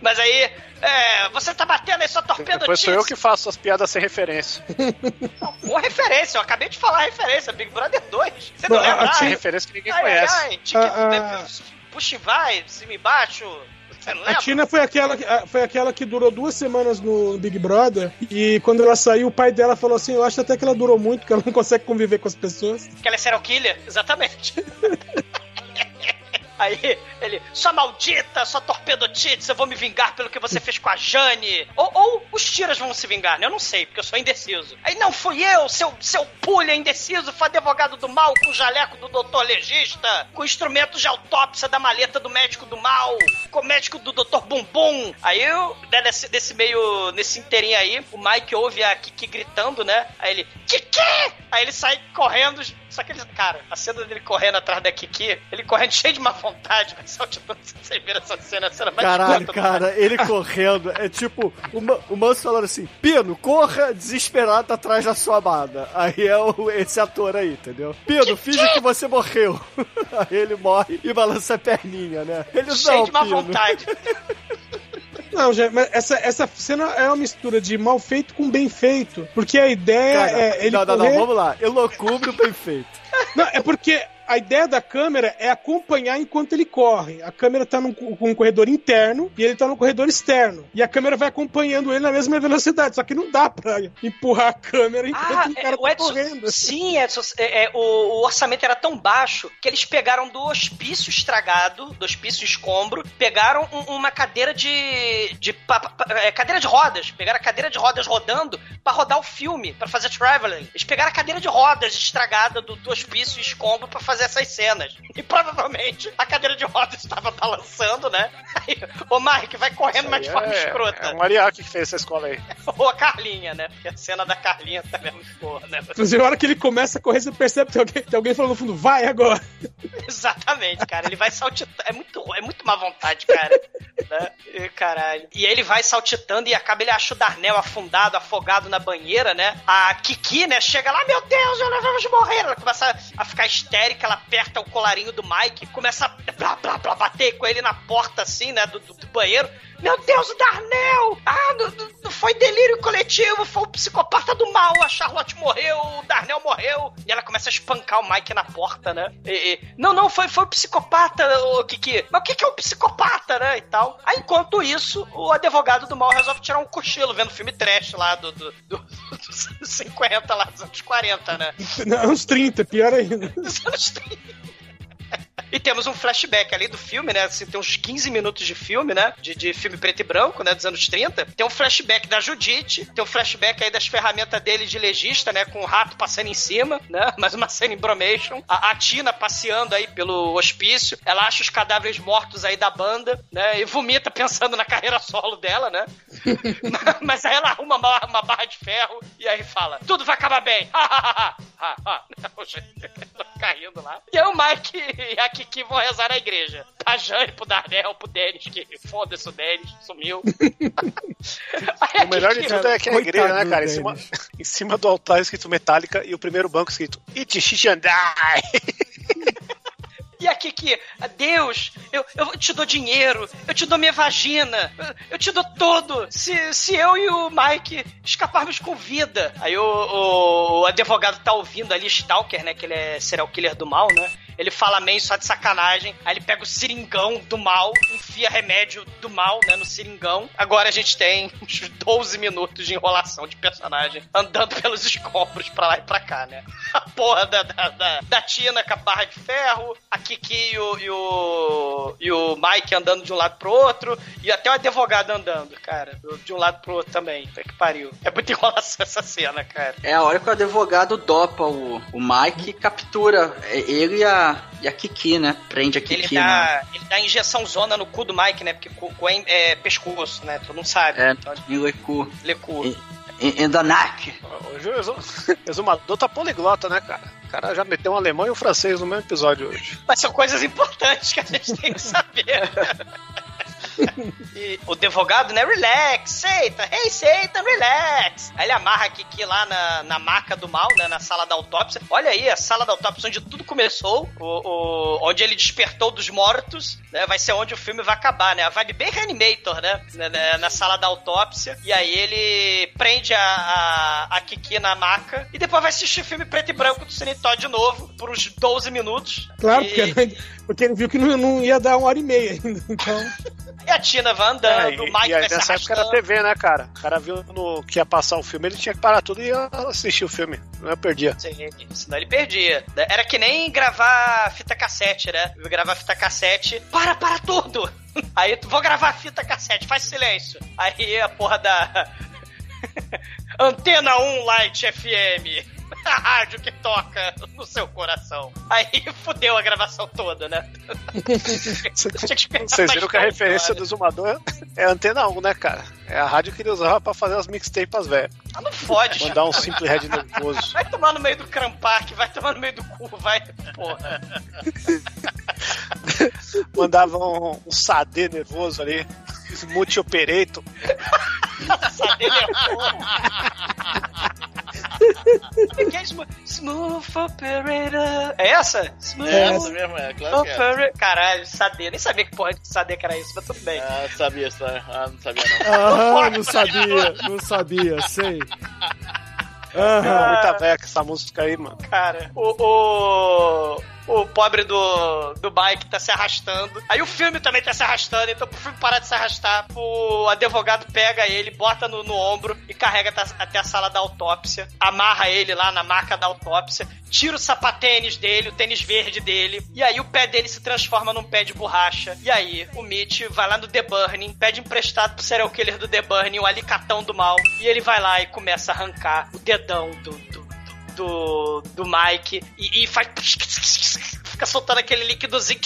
Mas aí, é, você tá batendo aí sua torpedo Depois sou eu que faço as piadas sem referência. Boa referência, eu acabei de falar a referência, Big Brother 2. Você não Não, a lembra? Tina- referência que ninguém Ai, ai, conhece. ai, tique- Ah, ah. Puxa e vai, cima e baixo. Não A? Tina foi aquela, que- foi aquela que durou duas semanas no Big Brother. E quando ela saiu, o pai dela falou assim: Eu acho até que ela durou muito, porque ela não consegue conviver com as pessoas. Que ela é serial killer? Exatamente. Aí ele, sua maldita, sua torpedo tits, eu vou me vingar pelo que você fez com a Jane. Ou, ou os tiras vão se vingar, né? Eu não sei, porque eu sou indeciso. Aí não fui eu, seu, seu pulha indeciso, foi advogado do mal, com o jaleco do doutor legista, com instrumentos de autópsia da maleta do médico do mal, com o médico do doutor Bumbum. Aí eu, né, nesse, nesse meio, nesse inteirinho aí, o Mike ouve a Kiki gritando, né? Aí ele, Kiki! Aí ele sai correndo, só que ele, cara, a cena dele correndo atrás da Kiki, ele correndo cheio de má vontade, vai saltitando, vocês viram essa cena, a cena mais Caralho, do cara, ele correndo. É tipo, o, o Manso falando assim: Pino, corra desesperado atrás da sua amada. Aí é o, esse ator aí, entendeu? Pino, finge que você morreu. Aí ele morre e balança a perninha, né? Ele Cheio de má Pino. vontade. Não, gente, mas essa, essa cena é uma mistura de mal feito com bem feito. Porque a ideia Cara, é ele não, não, correr... não, vamos lá. Elocubro bem feito. Não, é porque a ideia da câmera é acompanhar enquanto ele corre. A câmera tá num, co- com um corredor interno e ele tá no corredor externo. E a câmera vai acompanhando ele na mesma velocidade. Só que não dá pra empurrar a câmera enquanto Ah, o cara é, o tá Edson, correndo. sim, Edson, é, é, o, o orçamento era tão baixo que eles pegaram do hospício estragado, do hospício escombro, pegaram um- uma cadeira de, de pa- pa- é, cadeira de rodas, pegaram a cadeira de rodas rodando pra rodar o filme, pra fazer traveling. Eles pegaram a cadeira de rodas estragada do, do hospício escombro pra fazer essas cenas. E provavelmente a cadeira de rodas estava balançando, né? Aí, ô Mike, vai correndo, mas de forma é, escrota. é o Ariake que fez essa escola aí. Ou a Carlinha, né? Porque a cena da Carlinha também é muito boa, né? Inclusive, a hora que ele começa a correr, você percebe que tem alguém, tem alguém falando no fundo, vai agora. Exatamente, cara. Ele vai saltitando. É muito, é muito má vontade, cara. né? E, Caralho. E aí ele vai saltitando e acaba ele acha o Darnell afundado, afogado na banheira, né? A Kiki, né, chega lá, meu Deus, nós vamos morrer. Ela começa a ficar histérica, ela aperta o colarinho do Mike, começa a blá, blá, blá, bater com ele na porta, assim, né, do, do- do banheiro. Meu Deus, o Darnell! Ah, não, não- foi delírio coletivo, foi o psicopata do mal. A Charlotte morreu, o Darnell morreu. E ela começa a espancar o Mike na porta, né? E- e, não, não, foi, foi o psicopata, o Kiki. Mas o que, que é um psicopata, né? E tal. Aí, enquanto isso, o advogado do mal resolve tirar um cochilo vendo filme trash lá do, do- do- dos anos 50, lá dos anos 40, né? Não, uns 30, pior ainda. Dos anos 30. E temos um flashback ali do filme, né? Assim, tem uns 15 minutos de filme, né? De, de filme preto e branco, né? Dos anos 30. Tem um flashback da Judite, tem um flashback aí das ferramentas dele de legista, né? Com o rato passando em cima, né? Mais uma cena em bromation. A, a Tina passeando aí pelo hospício, ela acha os cadáveres mortos aí da banda, né? E vomita pensando na carreira solo dela, né? Mas aí ela arruma uma, uma barra de ferro e aí fala: tudo vai acabar bem. Não, gente, Ficar rindo lá. E aí o Mike e a Kiki vão rezar na igreja. Pra Jane, pro Darnell, pro Dennis, que foda-se o Dennis, sumiu. Aí a O melhor de tudo é que a Coitado igreja, né, cara? Em cima, em cima do altar escrito Metallica e o primeiro banco escrito It shit and die. E a Kiki, Deus, eu, eu te dou dinheiro, eu te dou minha vagina, eu- te dou tudo, se, se eu e o Mike escaparmos com vida. Aí o, o, o advogado tá ouvindo ali, Stalker, né, que ele é serial killer do mal, né? Ele fala amém só de sacanagem. Aí ele pega o seringão do mal, enfia remédio do mal, né, no seringão. Agora a gente tem uns 12 minutos de enrolação de personagem andando pelos escombros pra lá e pra cá, né? A porra da, da, da, da Tina com a barra de ferro, a Kiki e o, e o, e o Mike andando de um lado pro outro, e até o advogado andando, cara, de um lado pro outro também. Puta que pariu. É muita enrolação essa cena, cara. É a hora que o advogado dopa o, o Mike e captura ele e a, e a Kiki, né? Prende a Ele Kiki, né? dá, ele dá injeção zona no cu do Mike, né? Porque cu, cu é, é pescoço, né? Tu não sabe. É, Então, em Lecu. Lecu. Neck. Hoje o exu- exumador tá poliglota, né, cara? O cara já meteu um alemão e um francês no mesmo episódio hoje. Mas são coisas importantes que a gente tem que saber. E o advogado, né? Relax, Seita, hey Seita, relax. Aí ele amarra a Kiki lá na, na maca do mal, né? Na sala da autópsia. Olha aí, a sala da autópsia onde tudo começou, o, o- onde ele despertou dos mortos, né? Vai ser onde o filme vai acabar, né? A vibe bem Reanimator, né? Na, na- na sala da autópsia. E aí ele prende a, a, a Kiki na maca e depois vai assistir filme preto e branco do Cine Todd de novo, por uns 12 minutos. Claro, E- porque, porque ele viu que não, não ia dar uma hora e meia ainda. Então, E a Tina vai andando, É, o e, Mike e vai se nessa época era. TV, né, cara? O cara viu no, que ia passar o filme, ele tinha que parar tudo e ia assistir o filme. Não eu perdia. Sim, senão ele perdia. Era que nem gravar fita cassete, né? Gravar fita cassete. Para, para tudo! Aí tu vou gravar fita cassete, faz silêncio. Aí a porra da. Antena 1 Light FM. A rádio que toca no seu coração. Aí fudeu a gravação toda, né? Vocês viram que a referência do Zumador é a Antena 1, né, cara? É a rádio que ele usava pra fazer as mixtapes, velho. Ah, não fode, Mandar um simple head nervoso. Vai tomar no meio do crampark, vai tomar no meio do cu, vai. Porra. Mandava um, um sadê nervoso ali. Smooth Operator. Saber é que é Smooth, Smooth Operator. É essa? Smooth É essa mesmo, é, claro que é. Caralho, Sade. Nem sabia que porra de Sade que era isso, mas tudo bem. Ah, sabia? Ah, não sabia não. Aham, não sabia, não sabia, sei. Aham. Muita velha com essa música aí, mano. Cara, o, o, o pobre do, do Mike tá se arrastando. Aí o filme também tá se arrastando. Então, pro filme parar de se arrastar, o advogado pega ele, bota no, no ombro e carrega até, a sala da autópsia. Amarra ele lá na marca da autópsia. Tira o sapatênis dele, o tênis verde dele. E aí o pé dele se transforma num pé de borracha. E aí o Mitch vai lá no The Burning, pede emprestado pro serial killer do The Burning, o alicatão do mal. E ele vai lá e começa a arrancar o dedão do, do, do, do Mike e, e faz. Fica soltando aquele líquidozinho,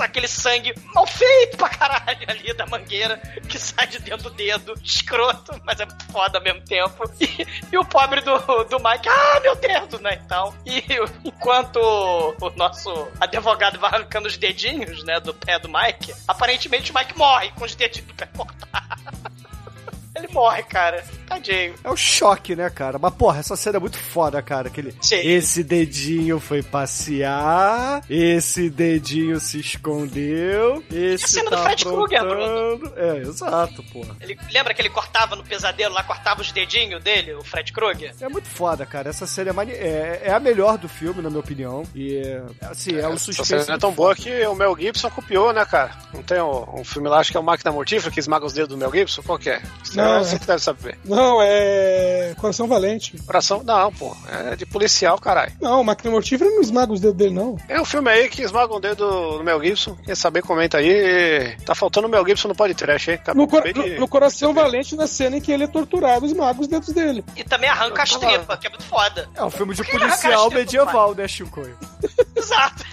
aquele sangue mal feito pra caralho ali da mangueira que sai de dentro do dedo, escroto, mas é foda ao mesmo tempo. E, e o pobre do, do Mike, ah, meu dedo, né? Então, e enquanto o, o nosso advogado vai arrancando os dedinhos, né, do pé do Mike, aparentemente o Mike morre com os dedinhos do pé cortados. Ele morre, cara. Tadinho. É o choque, né, cara? Mas, porra, essa cena é muito foda, cara. Aquele. Sim. Esse dedinho foi passear, esse dedinho se escondeu, esse. a cena do tá Fred Krueger, aprontando. É, exato, porra. Ele, lembra que ele cortava no pesadelo lá, cortava os dedinhos dele, o Fred Krueger? É muito foda, cara. Essa cena é, mani... é, é a melhor do filme, na minha opinião. E, é, assim, é um Essa suspense. cena é tão boa foda. que o Mel Gibson copiou, né, cara? Não tem um, um filme lá, acho que é o Máquina Mortífera, que esmaga os dedos do Mel Gibson? Qual que é? Não, Você que deve saber. não, Não, é. Coração Valente. Coração. Não, pô. É de policial, caralho. Não, Máquina Mortífera não esmaga os dedos dele, não. É um filme aí que esmaga um dedo no Mel Gibson. Quem saber, comenta aí. Tá faltando o Mel Gibson no podcast, hein? No, cor- de- no- no Coração Valente, na cena em que ele é torturado, esmaga os dedos dele. E também arranca as tripas, que é muito foda. É um filme de policial medieval, né, Chico? Exato.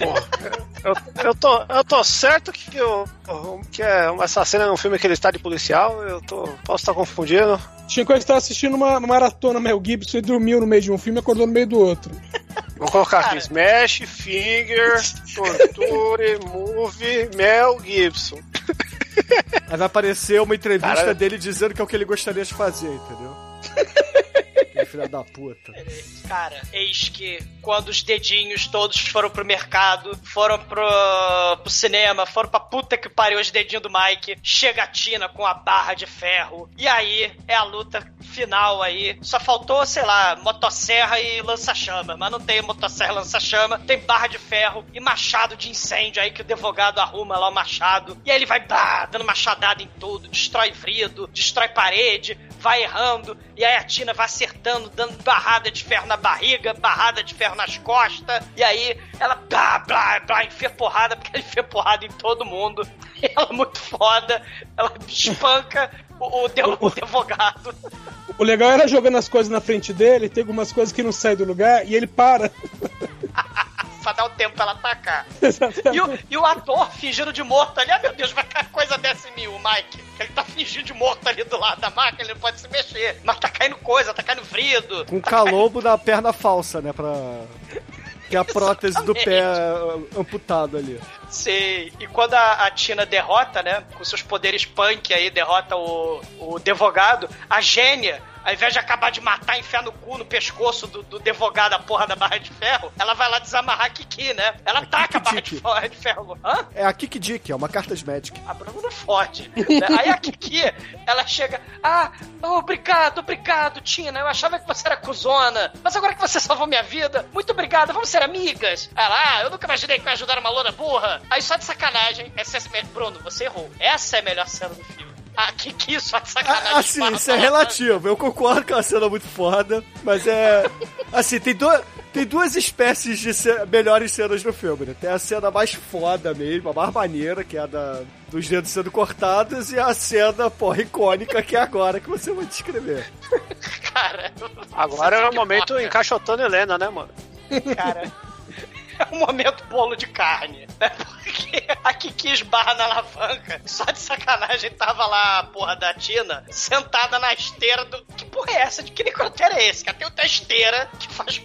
Eu, eu, tô, eu tô certo que, eu, que é, essa cena é um filme que ele está de policial. Eu tô, posso estar confundindo. Chico estava assistindo uma maratona Mel Gibson e dormiu no meio de um filme e acordou no meio do outro. Vou colocar aqui: Smash, Finger, Torture, Movie, Mel Gibson. Aí vai aparecer uma entrevista Cara- dele dizendo que é o que ele gostaria de fazer, entendeu? Filha da puta. Cara, eis que quando os dedinhos todos foram pro mercado, foram pro, pro cinema, foram pra puta que pariu os dedinhos do Mike, chega a Tina com a barra de ferro. E aí é a luta final aí. Só faltou, sei lá, motosserra e lança-chama. Mas não tem motosserra e lança-chama. Tem barra de ferro e machado de incêndio aí que o advogado arruma lá o machado. E aí ele vai bah, dando machadada em tudo, destrói vidro, destrói parede, vai errando. E aí a Tina vai acertando, dando barrada de ferro na barriga, barrada de ferro nas costas. E aí ela blá, blá, blá, enfia porrada, porque ela enfia porrada em todo mundo. Ela é muito foda. Ela espanca o, o, de- o advogado. O legal era jogando as coisas na frente dele, tem algumas coisas que não saem do lugar e ele para. Pra dar o tempo pra ela atacar. E o, e o ator fingindo de morto ali, ah meu Deus, vai cair coisa dessa em mim, o Mike. Ele tá fingindo de morto ali do lado da máquina, ele não pode se mexer. Mas tá caindo coisa, tá caindo vrido. Com calombo na perna falsa, né? Pra. Que é a prótese do pé amputado ali. Sei. E quando a, a Tina derrota, né? Com seus poderes punk aí, derrota o, o advogado, a gênia. Ao invés de acabar de matar, enfiar no cu, no pescoço do, do advogado a porra da barra de ferro, ela vai lá desamarrar a Kiki, né? Ela taca a barra de, ferro- de ferro. Hã? É a Kik Dick, é uma carta de Magic. A Bruna não fode. né? Aí a Kiki, ela chega. Ah, obrigado, obrigado, Tina. Eu achava que você era cuzona. Mas agora que você salvou minha vida, muito obrigado, vamos ser amigas. Ela, ah, eu nunca imaginei que eu ia ajudar uma loura burra. Aí só de sacanagem, essa é... Bruno, você errou. Essa é a melhor cena do filme. A Kiki só de sacanagem. Assim, esbarra isso é relativo. Eu concordo que é uma cena muito foda, mas é. Assim, tem, do, tem duas espécies de ce- melhores cenas no filme, né? Tem a cena mais foda mesmo, a mais maneira, que é a da, dos dedos sendo cortados, e a cena, porra, icônica, que é agora que você vai descrever. Cara, Agora é o momento encaixotando Helena, né, mano? cara. É um momento bolo de carne, né? Porque a Kiki esbarra na alavanca. Só de sacanagem tava lá a porra da Tina sentada na esteira do. Que porra é essa? De que necrotério é esse? Tem outra esteira que faz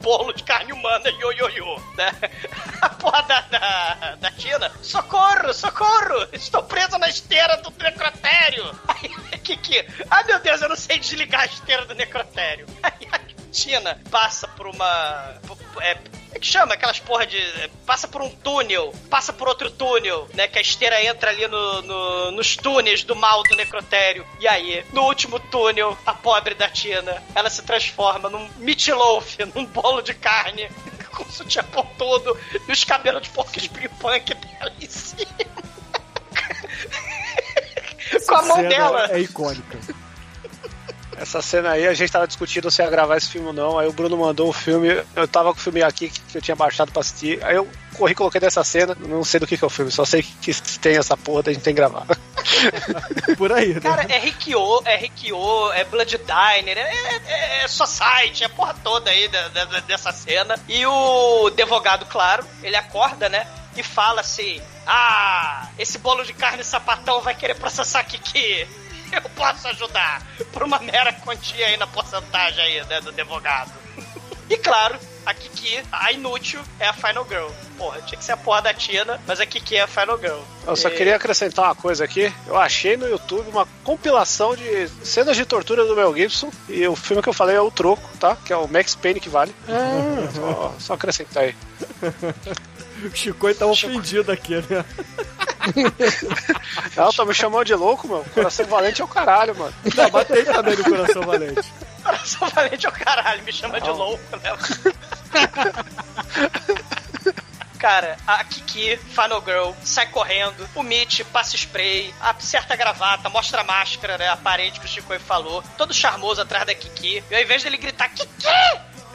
bolo de carne humana, ioiô, né? A porra da, da, da Tina, socorro, socorro! Estou presa na esteira do necrotério! Aí Kiki, ai meu Deus, eu não sei desligar a esteira do necrotério. Aí a Tina passa por uma. É, é que chama aquelas porra de. Passa por um túnel, passa por outro túnel, né? Que a esteira entra ali no, no- nos túneis do mal do necrotério. E aí, no último túnel, a pobre da Tina, ela se transforma num meatloaf, num bolo de carne, com o sutiã por todo e os cabelos de porco espinho punk dela em cima. com a mão dela. É icônica. Essa cena aí, a gente tava discutindo se ia gravar esse filme ou não. Aí o Bruno mandou um filme. Eu tava com o filme aqui que eu tinha baixado pra assistir. Aí eu corri e coloquei dessa cena. Não sei do que, que é o filme, só sei que tem essa porra, a gente tem que gravar. Por aí, né? Cara, é Rikyo, é Rikyo, é Blood Diner, é, é, é Society, é a porra toda aí da- da- da- dessa cena. E o advogado, claro, ele acorda, né? E fala assim: Ah, esse bolo de carne sapatão vai querer processar Kiki. Eu posso ajudar. Por uma mera quantia aí na porcentagem aí, né, do advogado. E claro, a Kiki, a inútil, é a Final Girl. Porra, tinha que ser a porra da Tina, mas a Kiki é a Final Girl. Eu só E- queria acrescentar uma coisa aqui. Eu achei no YouTube uma compilação de cenas de tortura do Mel Gibson. E o filme que eu falei é o Troco, tá? Que é o Max Payne que vale. Só, só acrescentar aí. O Chico tava ofendido aqui, né? Não, tá me chamando de louco, meu. Coração valente é o caralho, mano. Não, batei também no coração valente. Coração valente é o caralho, me chama de louco, né? cara, a Kiki, Final Girl, sai correndo, o Mitch passa spray, acerta a gravata, mostra a máscara, né, aparente que o Chico falou, todo charmoso atrás da Kiki, e ao invés dele gritar Kiki,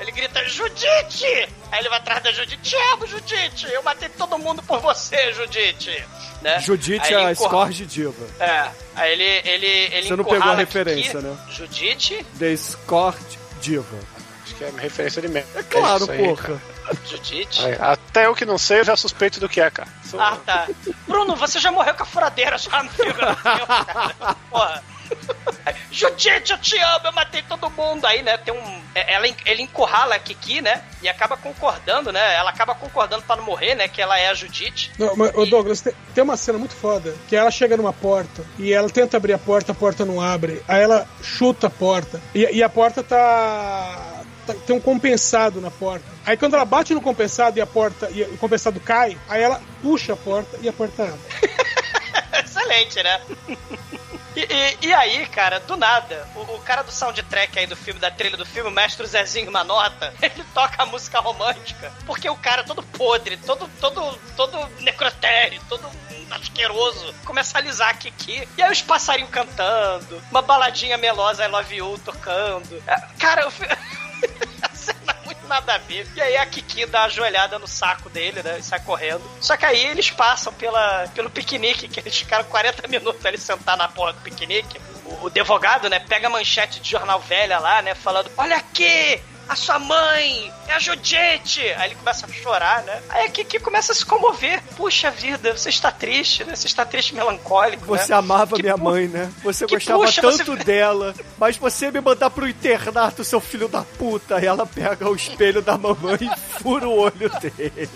ele grita Judite! Aí ele vai atrás da Judite, te amo, Judite! Eu matei todo mundo por você, Judite! Né? Judite é a Scorge Diva. É, aí ele, ele, ele Você não pegou a referência, Kiki, né? Judite, The Scorge Diva. Acho que é referência de merda. É claro, aí, porra. Judite. Aí, até eu que não sei, eu já suspeito do que é, cara. Sou- Ah, tá. Bruno, você já morreu com a furadeira já no filme, cara. Porra. Judite, eu te amo, eu matei todo mundo. Aí, né, tem um. é, Ela, ele encurrala a Kiki, né? E acaba concordando, né? Ela acaba concordando pra não morrer, né? Que ela é a Judite. Não, mas, ô Douglas, tem, tem uma cena muito foda que ela chega numa porta e ela tenta abrir a porta, a porta não abre. Aí ela chuta a porta e, e a porta tá, tá- Tem um compensado na porta. Aí quando ela bate no compensado e a porta. e o compensado cai, aí ela puxa a porta e a porta abre. Excelente, né? E, e- e aí, cara, do nada, o, o cara do soundtrack aí do filme, da trilha do filme, o mestre Zezinho Manota, ele toca a música romântica. Porque o cara todo podre, todo, todo, todo necrotério, todo asqueroso, começa a alisar a Kiki. E aí os passarinhos cantando, uma baladinha melosa I Love You tocando. É, Cara, eu... nada a ver. E aí a Kiki dá uma joelhada no saco dele, né? E sai correndo. Só que aí eles passam pela, pelo piquenique, que eles ficaram 40 minutos ali sentar na porra do piquenique. O, o advogado, né, pega a manchete de jornal velha lá, né? Falando: Olha aqui! A sua mãe! É a Judite! Aí ele começa a chorar, né? Aí a Kiki começa a se comover. Puxa vida, você está triste, né? Você está triste, melancólico. Você né? amava Que minha pu- mãe, né? Você que gostava puxa, tanto você- dela, mas você me mandar pro internato, seu filho da puta. E ela pega o espelho da mamãe e fura o olho dele.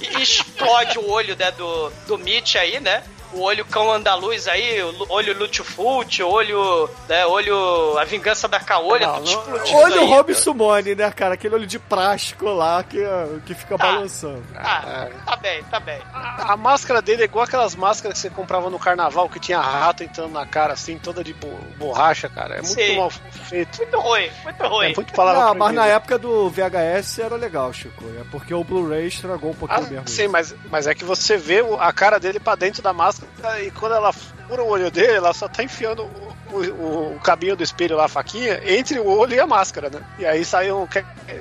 e explode o olho né, do, do Mitch aí, né? O olho cão andaluz aí, o olho Lutfult, o olho, né, olho a vingança da caolha, Não, não- explodindo Olha o aí. Rob Sumone, né, cara? Aquele olho de plástico lá que, que fica Tá. balançando. Ah, tá bem, tá bem. A, a máscara dele é igual aquelas máscaras que você comprava no carnaval, que tinha rato entrando na cara, assim, toda de bo- borracha, cara. É muito Sim. mal feito. Muito ruim, muito ruim. É muito palavra Não, mas na época do VHS era legal, Chico. É porque o Blu-ray estragou um pouquinho Ah, mesmo. sim, mas, mas é que você vê a cara dele pra dentro da máscara e quando ela fura o olho dele, ela só tá enfiando o, o, o cabinho do espelho lá, a faquinha, entre o olho e a máscara, né? E aí sai um,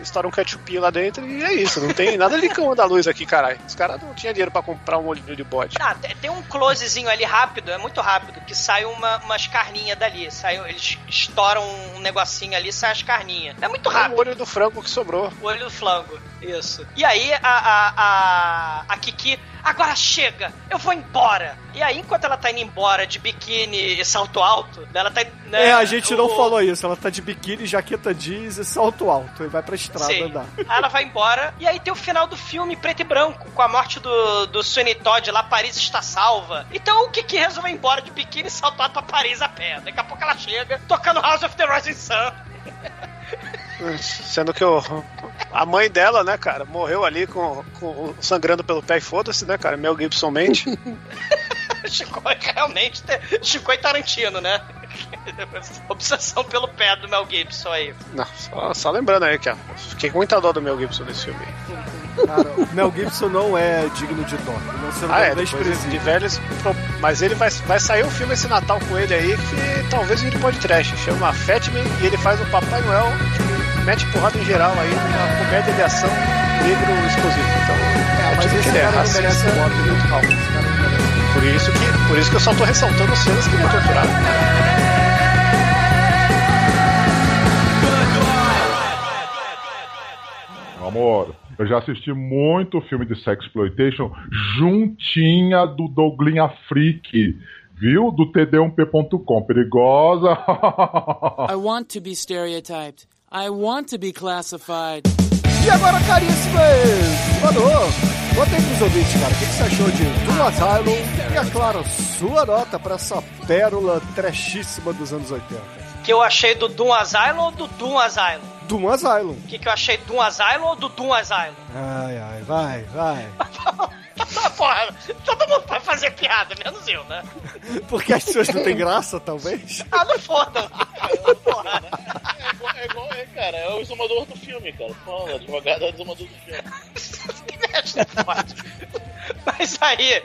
estoura um ketchupinho lá dentro e é isso. Não tem nada de cão da luz aqui, caralho. Os caras não tinham dinheiro pra comprar um olho de bode. Ah, tem, um closezinho ali rápido, é muito rápido, que sai uma, umas carninhas dali. Sai, eles estouram um negocinho ali, sai as carninhas. É muito O rápido. olho do frango que sobrou. O olho do flango, isso. E aí a, a, a, a Kiki, agora chega, eu vou embora. E aí, enquanto ela tá indo embora de biquíni e salto alto, ela tá. né, É, a gente não o- falou isso. Ela tá de biquíni, jaqueta jeans e salto alto. E vai pra estrada Sim. andar. Aí ela vai embora, e aí tem o final do filme preto e branco, com a morte do, do Sweeney Todd lá, Paris está salva. Então o Kiki resolve ir embora de biquíni e salto alto pra Paris a pé. Daqui a pouco ela chega, tocando House of the Rising Sun. Sendo que o, a mãe dela, né, cara, morreu ali com, com sangrando pelo pé e foda-se, né, cara? Mel Gibson mente. Chico realmente. Chico e Tarantino, né? Obsessão pelo pé do Mel Gibson aí. Não, só, só lembrando aí que ó, fiquei com muita dó do Mel Gibson nesse filme. Cara, o Mel Gibson não é digno de dó. Não sendo Ah, é, de velhos. Mas ele vai, vai sair um filme esse Natal com ele aí que talvez vire podcast. Chama Fatman e ele faz o Papai Noel mete porrada em geral aí numa comédia de ação negro exclusivo. Então, é, Mas tipo esse é cara não merece racista. voto muito calmo. Por isso que, por isso que eu só tô ressaltando as cenas que ele é torturado. Amor, eu já assisti muito filme de sexploitation juntinha do Douglinha Freak, viu? Do td1p.com. Perigosa. I want to be stereotyped. I want to be classified. E agora, caríssimo Valor, conta aí pros ouvintes, cara, o que, você achou de Doom Asylum e, é claro, sua nota pra essa pérola trashíssima dos anos 80. Que eu achei do Doom Asylum ou do Doom Asylum? Doom Asylum. O que, que eu achei do Doom Asylum ou do Doom Asylum? Ai, ai, vai, vai. Porra, todo mundo vai fazer piada, menos eu, né? Porque as pessoas não têm graça, talvez? Ah, não foda. Porra. É igual, é igual, é, cara, é o exumador do filme, cara. Fala, advogado é o exumador do filme. pode. Mas aí,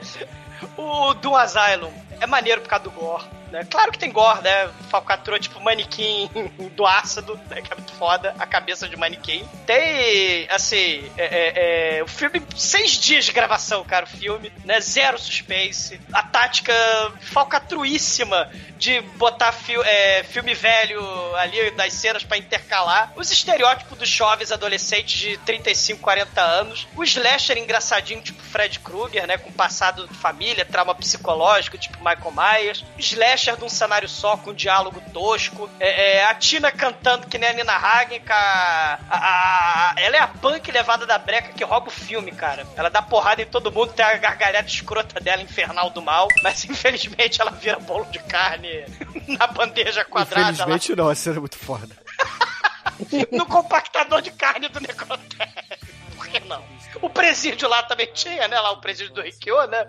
o Doom Asylum é maneiro por causa do gore. Né? Claro que tem gore, né? Falcatrua, tipo, manequim do ácido, né? Que é muito foda. A cabeça de manequim. Tem, assim, é, é, é, o filme, seis dias de gravação, cara, o filme, né? Zero suspense. A tática falcatruíssima de botar fi é, filme velho ali das cenas pra intercalar. Os estereótipos dos jovens adolescentes de 35, 40 anos. O slasher engraçadinho, tipo Fred Krueger, né? Com passado de família, trauma psicológico, tipo Michael Myers. Slasher de um cenário só, com diálogo tosco. É, é, a Tina cantando que nem a Nina Hagen, a, a, a- ela é a punk levada da breca que rouba o filme, cara. Ela dá porrada em todo mundo, tem a gargalhada escrota dela, infernal do mal, mas infelizmente ela vira bolo de carne na bandeja quadrada Infelizmente não, a cena é muito foda. no compactador de carne do necrotério. Por que não? O presídio lá também tinha, né? Lá o presídio do Rikyo, né?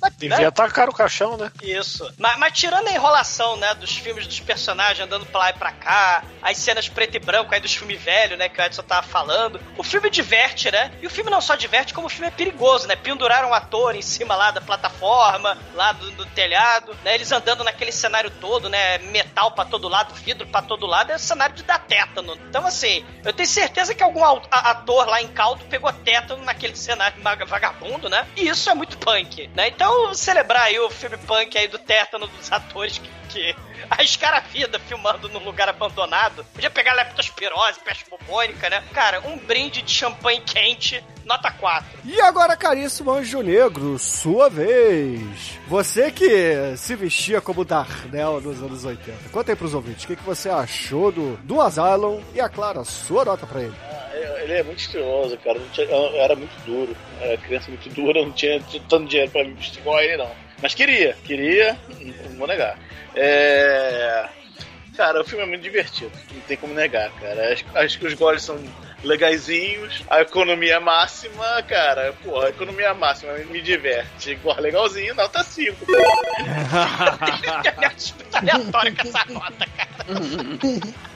Mas, Devia né? atacar o caixão, né? Isso. Mas, mas tirando a enrolação, né, dos filmes dos personagens andando pra lá e pra cá, as cenas preto e branco aí dos filmes velhos, né, que o Edson tava falando, o filme diverte, né? E o filme não só diverte, como o filme é perigoso, né? Penduraram um ator em cima lá da plataforma, lá do, do telhado, né? Eles andando naquele cenário todo, né? Metal pra todo lado, vidro pra todo lado, é um cenário de dar tétano. Então, assim, eu tenho certeza que algum ator lá em caldo pegou tétano naquele cenário vagabundo, né? E isso é muito punk, né? Então, celebrar aí o filme punk aí do tétano dos atores que, que a vida filmando num lugar abandonado. Podia pegar leptospirose, peste bubônica, né? Cara, um brinde de champanhe quente, nota 4. E agora, caríssimo Anjo Negro, sua vez. Você que se vestia como Darnell nos anos 80. Conta aí pros ouvintes, o que, que você achou do, do Asylum e, é claro, a sua nota pra ele. Ele é muito estiloso, cara. Tinha- eu era muito duro. Era criança muito dura, não tinha tanto dinheiro pra me vestir igual a ele, não. Mas queria, queria, não vou negar. É... Cara, o filme é muito divertido, não tem como negar, cara. Acho, acho que os goles são legaisinhos, a economia máxima, cara, porra, a economia máxima me diverte. Gore legalzinho, nota 5. aleatório com essa nota, cara.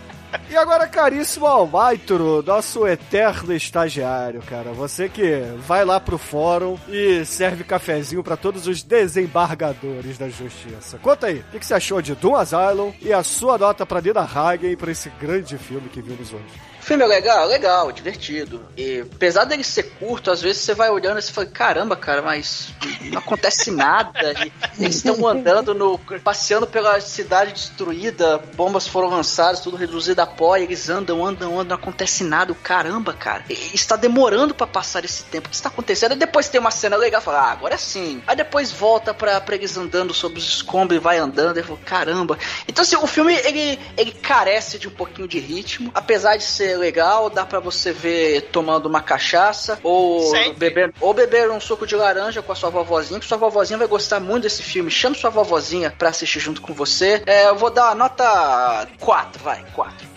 E agora, caríssimo Almaitro, nosso eterno estagiário, cara. Você que vai lá pro fórum e serve cafezinho pra todos os desembargadores da justiça. Conta aí, o que, você achou de Doom Asylum e a sua nota pra Nina Hagen pra esse grande filme que vimos hoje? Filme é legal, legal, divertido. E apesar dele ser curto, às vezes você vai olhando e você fala, caramba, cara, mas não acontece nada. E eles estão andando no. passeando pela cidade destruída, bombas foram lançadas, tudo reduzido a pó, eles andam, andam, andam, não acontece nada. Caramba, cara. Está demorando pra passar esse tempo. O que está acontecendo? Aí depois tem uma cena legal, fala, ah, agora sim. Aí depois volta pra, pra eles andando sobre os escombros e vai andando, e fala, caramba. Então, assim, o filme ele, ele carece de um pouquinho de ritmo, apesar de ser legal, dá pra você ver tomando uma cachaça ou Sempre. beber, ou beber um suco de laranja com a sua vovozinha, que sua vovozinha vai gostar muito desse filme. Chame sua vovozinha pra assistir junto com você. É, eu vou dar a nota 4, vai, 4.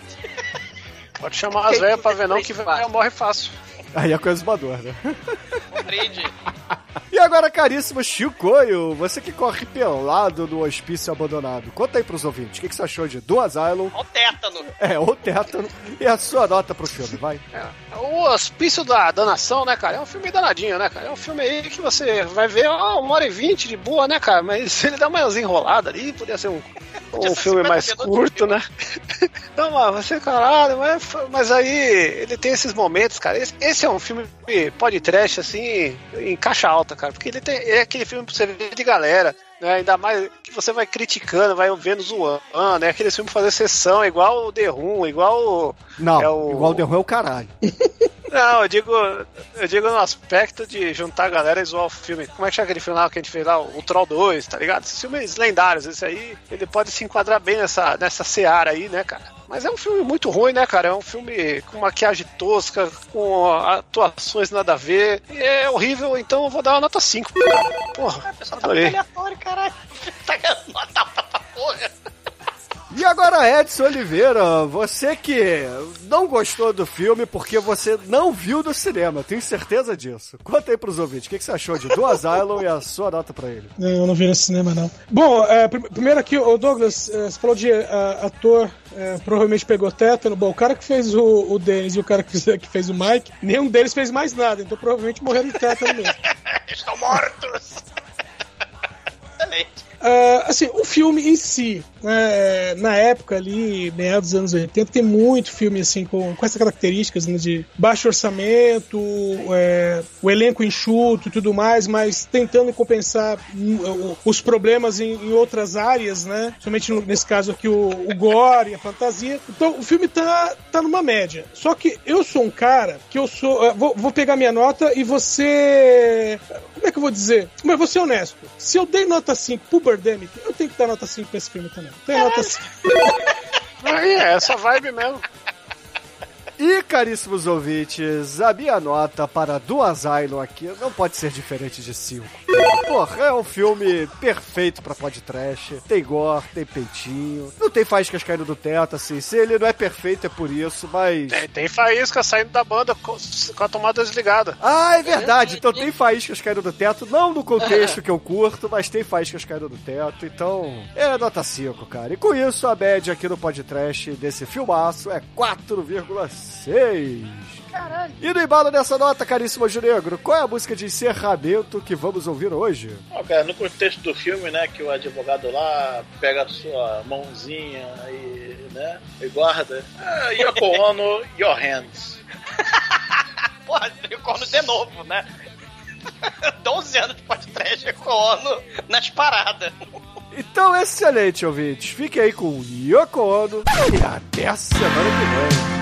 Pode chamar as velhas pra ver não, que velha morre fácil. Aí é coisa esmador, né? Brinde. E agora, caríssimo Chicoio, você que corre pelado no hospício abandonado. Conta aí pros ouvintes, o que, que você achou de Do Asylum? Ó o tétano. É, o tétano e a sua nota pro filme, vai. O Hospício da Danação, né, cara? É um filme danadinho, né, cara? É um filme aí que você vai ver ó, uma hora e vinte de boa, né, cara? Mas ele dá umas enroladas ali, podia ser um, um filme mais curto, né? Não, mas você, caralho, mas, mas aí ele tem esses momentos, cara. Esse, esse é um filme pode trash, assim, em caixa alta, cara. Porque ele tem, é aquele filme pra você ver de galera. Né, ainda mais que você vai criticando, vai vendo zoando, né? Aquele filme pra fazer sessão, igual o The Room, igual o. Não, é o... igual o The Who é o caralho. Não, eu digo, eu digo no aspecto de juntar a galera e zoar o filme. Como é que chama aquele final que a gente fez lá? O Troll 2, tá ligado? Esses filmes lendários, esse aí, ele pode se enquadrar bem nessa, nessa seara aí, né, cara? Mas é um filme muito ruim, né, cara? É um filme com maquiagem tosca, com atuações nada a ver. E é horrível, então eu vou dar uma nota 5. Porra, Pessoal, tá muito adorei. aleatório, caralho. Tá ganhando nota pra porra. E agora, Edson Oliveira, você que não gostou do filme porque você não viu no cinema, tenho certeza disso. Conta aí pros ouvintes, o que, que você achou de Do Asylum e a sua nota pra ele? Não, eu não vi no cinema, não. Bom, é, prim- primeiro aqui, o Douglas, é, você falou de é, ator, é, provavelmente pegou tétano. Bom, o cara que fez o, o Dennis e o cara que fez, que fez o Mike, nenhum deles fez mais nada, então provavelmente morreram de tétano mesmo. Estão mortos! Ah, assim, o filme em si, né, na época ali, meados dos anos 80, tem muito filme assim com, com essas características né, de baixo orçamento, é, o elenco enxuto e tudo mais, mas tentando compensar hum, os problemas em, em outras áreas, né? Somente nesse caso aqui o, o gore a fantasia. Então o filme tá, tá numa média. Só que eu sou um cara que eu sou. eh, Vou, vou pegar minha nota e você. Como é que eu vou dizer? Mas vou ser honesto. Se eu dei nota 5 pro Birdemic, eu tenho que dar nota 5 pra esse filme também. Tem nota 5. Aí, é essa vibe mesmo. E, caríssimos ouvintes, a minha nota para Do Asylum aqui não pode ser diferente de 5. Porra, é um filme perfeito pra podcast. Tem gore, tem peitinho, não tem faíscas caindo do teto, assim. Se ele não é perfeito é por isso, mas... Tem, tem faísca saindo da banda com, com a tomada desligada. Ah, é verdade. Então tem faíscas caindo do teto, não no contexto que eu curto, mas tem faíscas caindo do teto. Então, é nota 5, cara. E com isso, a média aqui no podcast desse filmaço é 4,6. Caralho. E no embalo dessa nota, caríssimo Anjo Negro, qual é a música de encerramento que vamos ouvir hoje? Cara, no contexto do filme, né, que o advogado lá pega a sua mãozinha e, né, e guarda. Ah, Yoko Ono, your hands. Porra, Yokono de novo, né? 12 anos de podcast Yokono nas paradas. Então, excelente, ouvintes. Fique aí com Yoko Ono e até a semana que vem.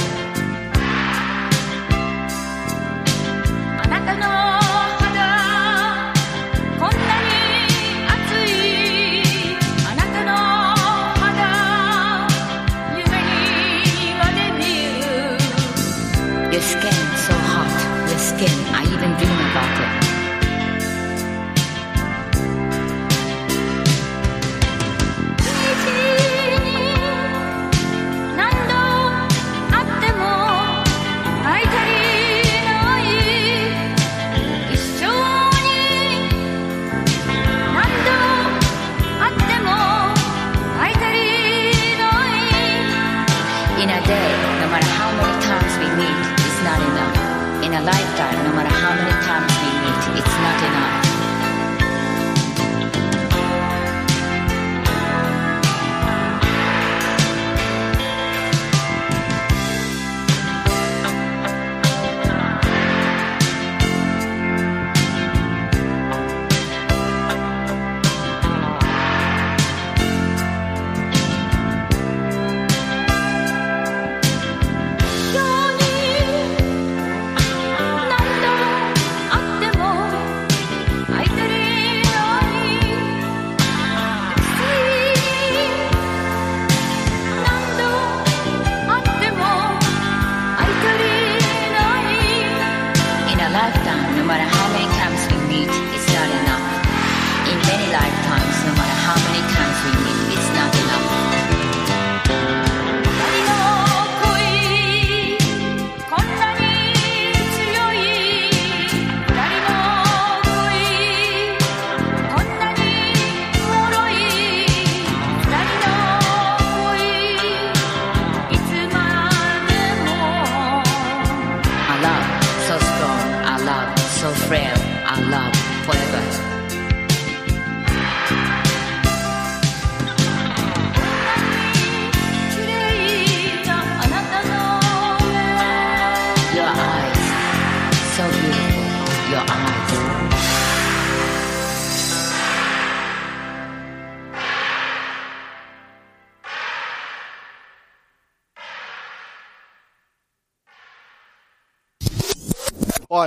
中野 lifetime, no matter how many times we meet, it's not enough.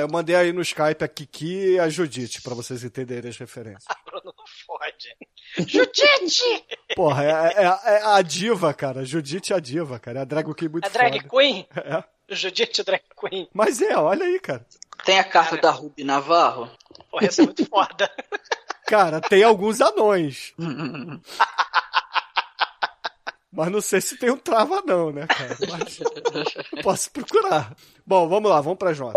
Eu mandei aí no Skype a Kiki e a Judite, pra vocês entenderem as referências. Bruno, não fode. Judite! Porra, é, é- é a diva, cara. Judite é a diva, cara. É a drag queen muito A drag foda. queen? É. Judite Drag Queen. Mas é, olha aí, cara. Tem a carta da Ruby Navarro? Porra, essa é muito foda. Cara, tem alguns anões. Mas não sei se tem um trava não, né, cara? Mas posso procurar. Bom, vamos lá, vamos pra Jota.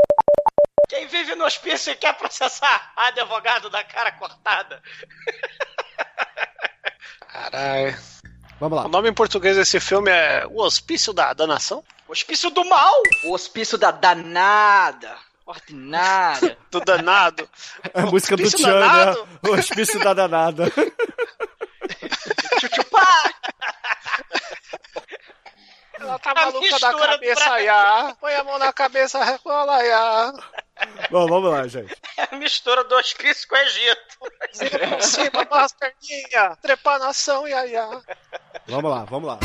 Quem vive no hospício e quer processar advogado da cara cortada. Caralho. Vamos lá. O nome em português desse filme é O Hospício da Danação? Hospício do Mal! O hospício da danada. Ordinária. Do danado. É a música do Tchan, danado? né? O hospício da danada. Ela tá A maluca da cabeça, pra- ya. Põe a mão na cabeça, recola, ya. Bom, vamos lá, gente. É a mistura do hospício com o Egito. Cima, com as perninhas. Trepanação, ya, ya. Vamos lá, vamos lá.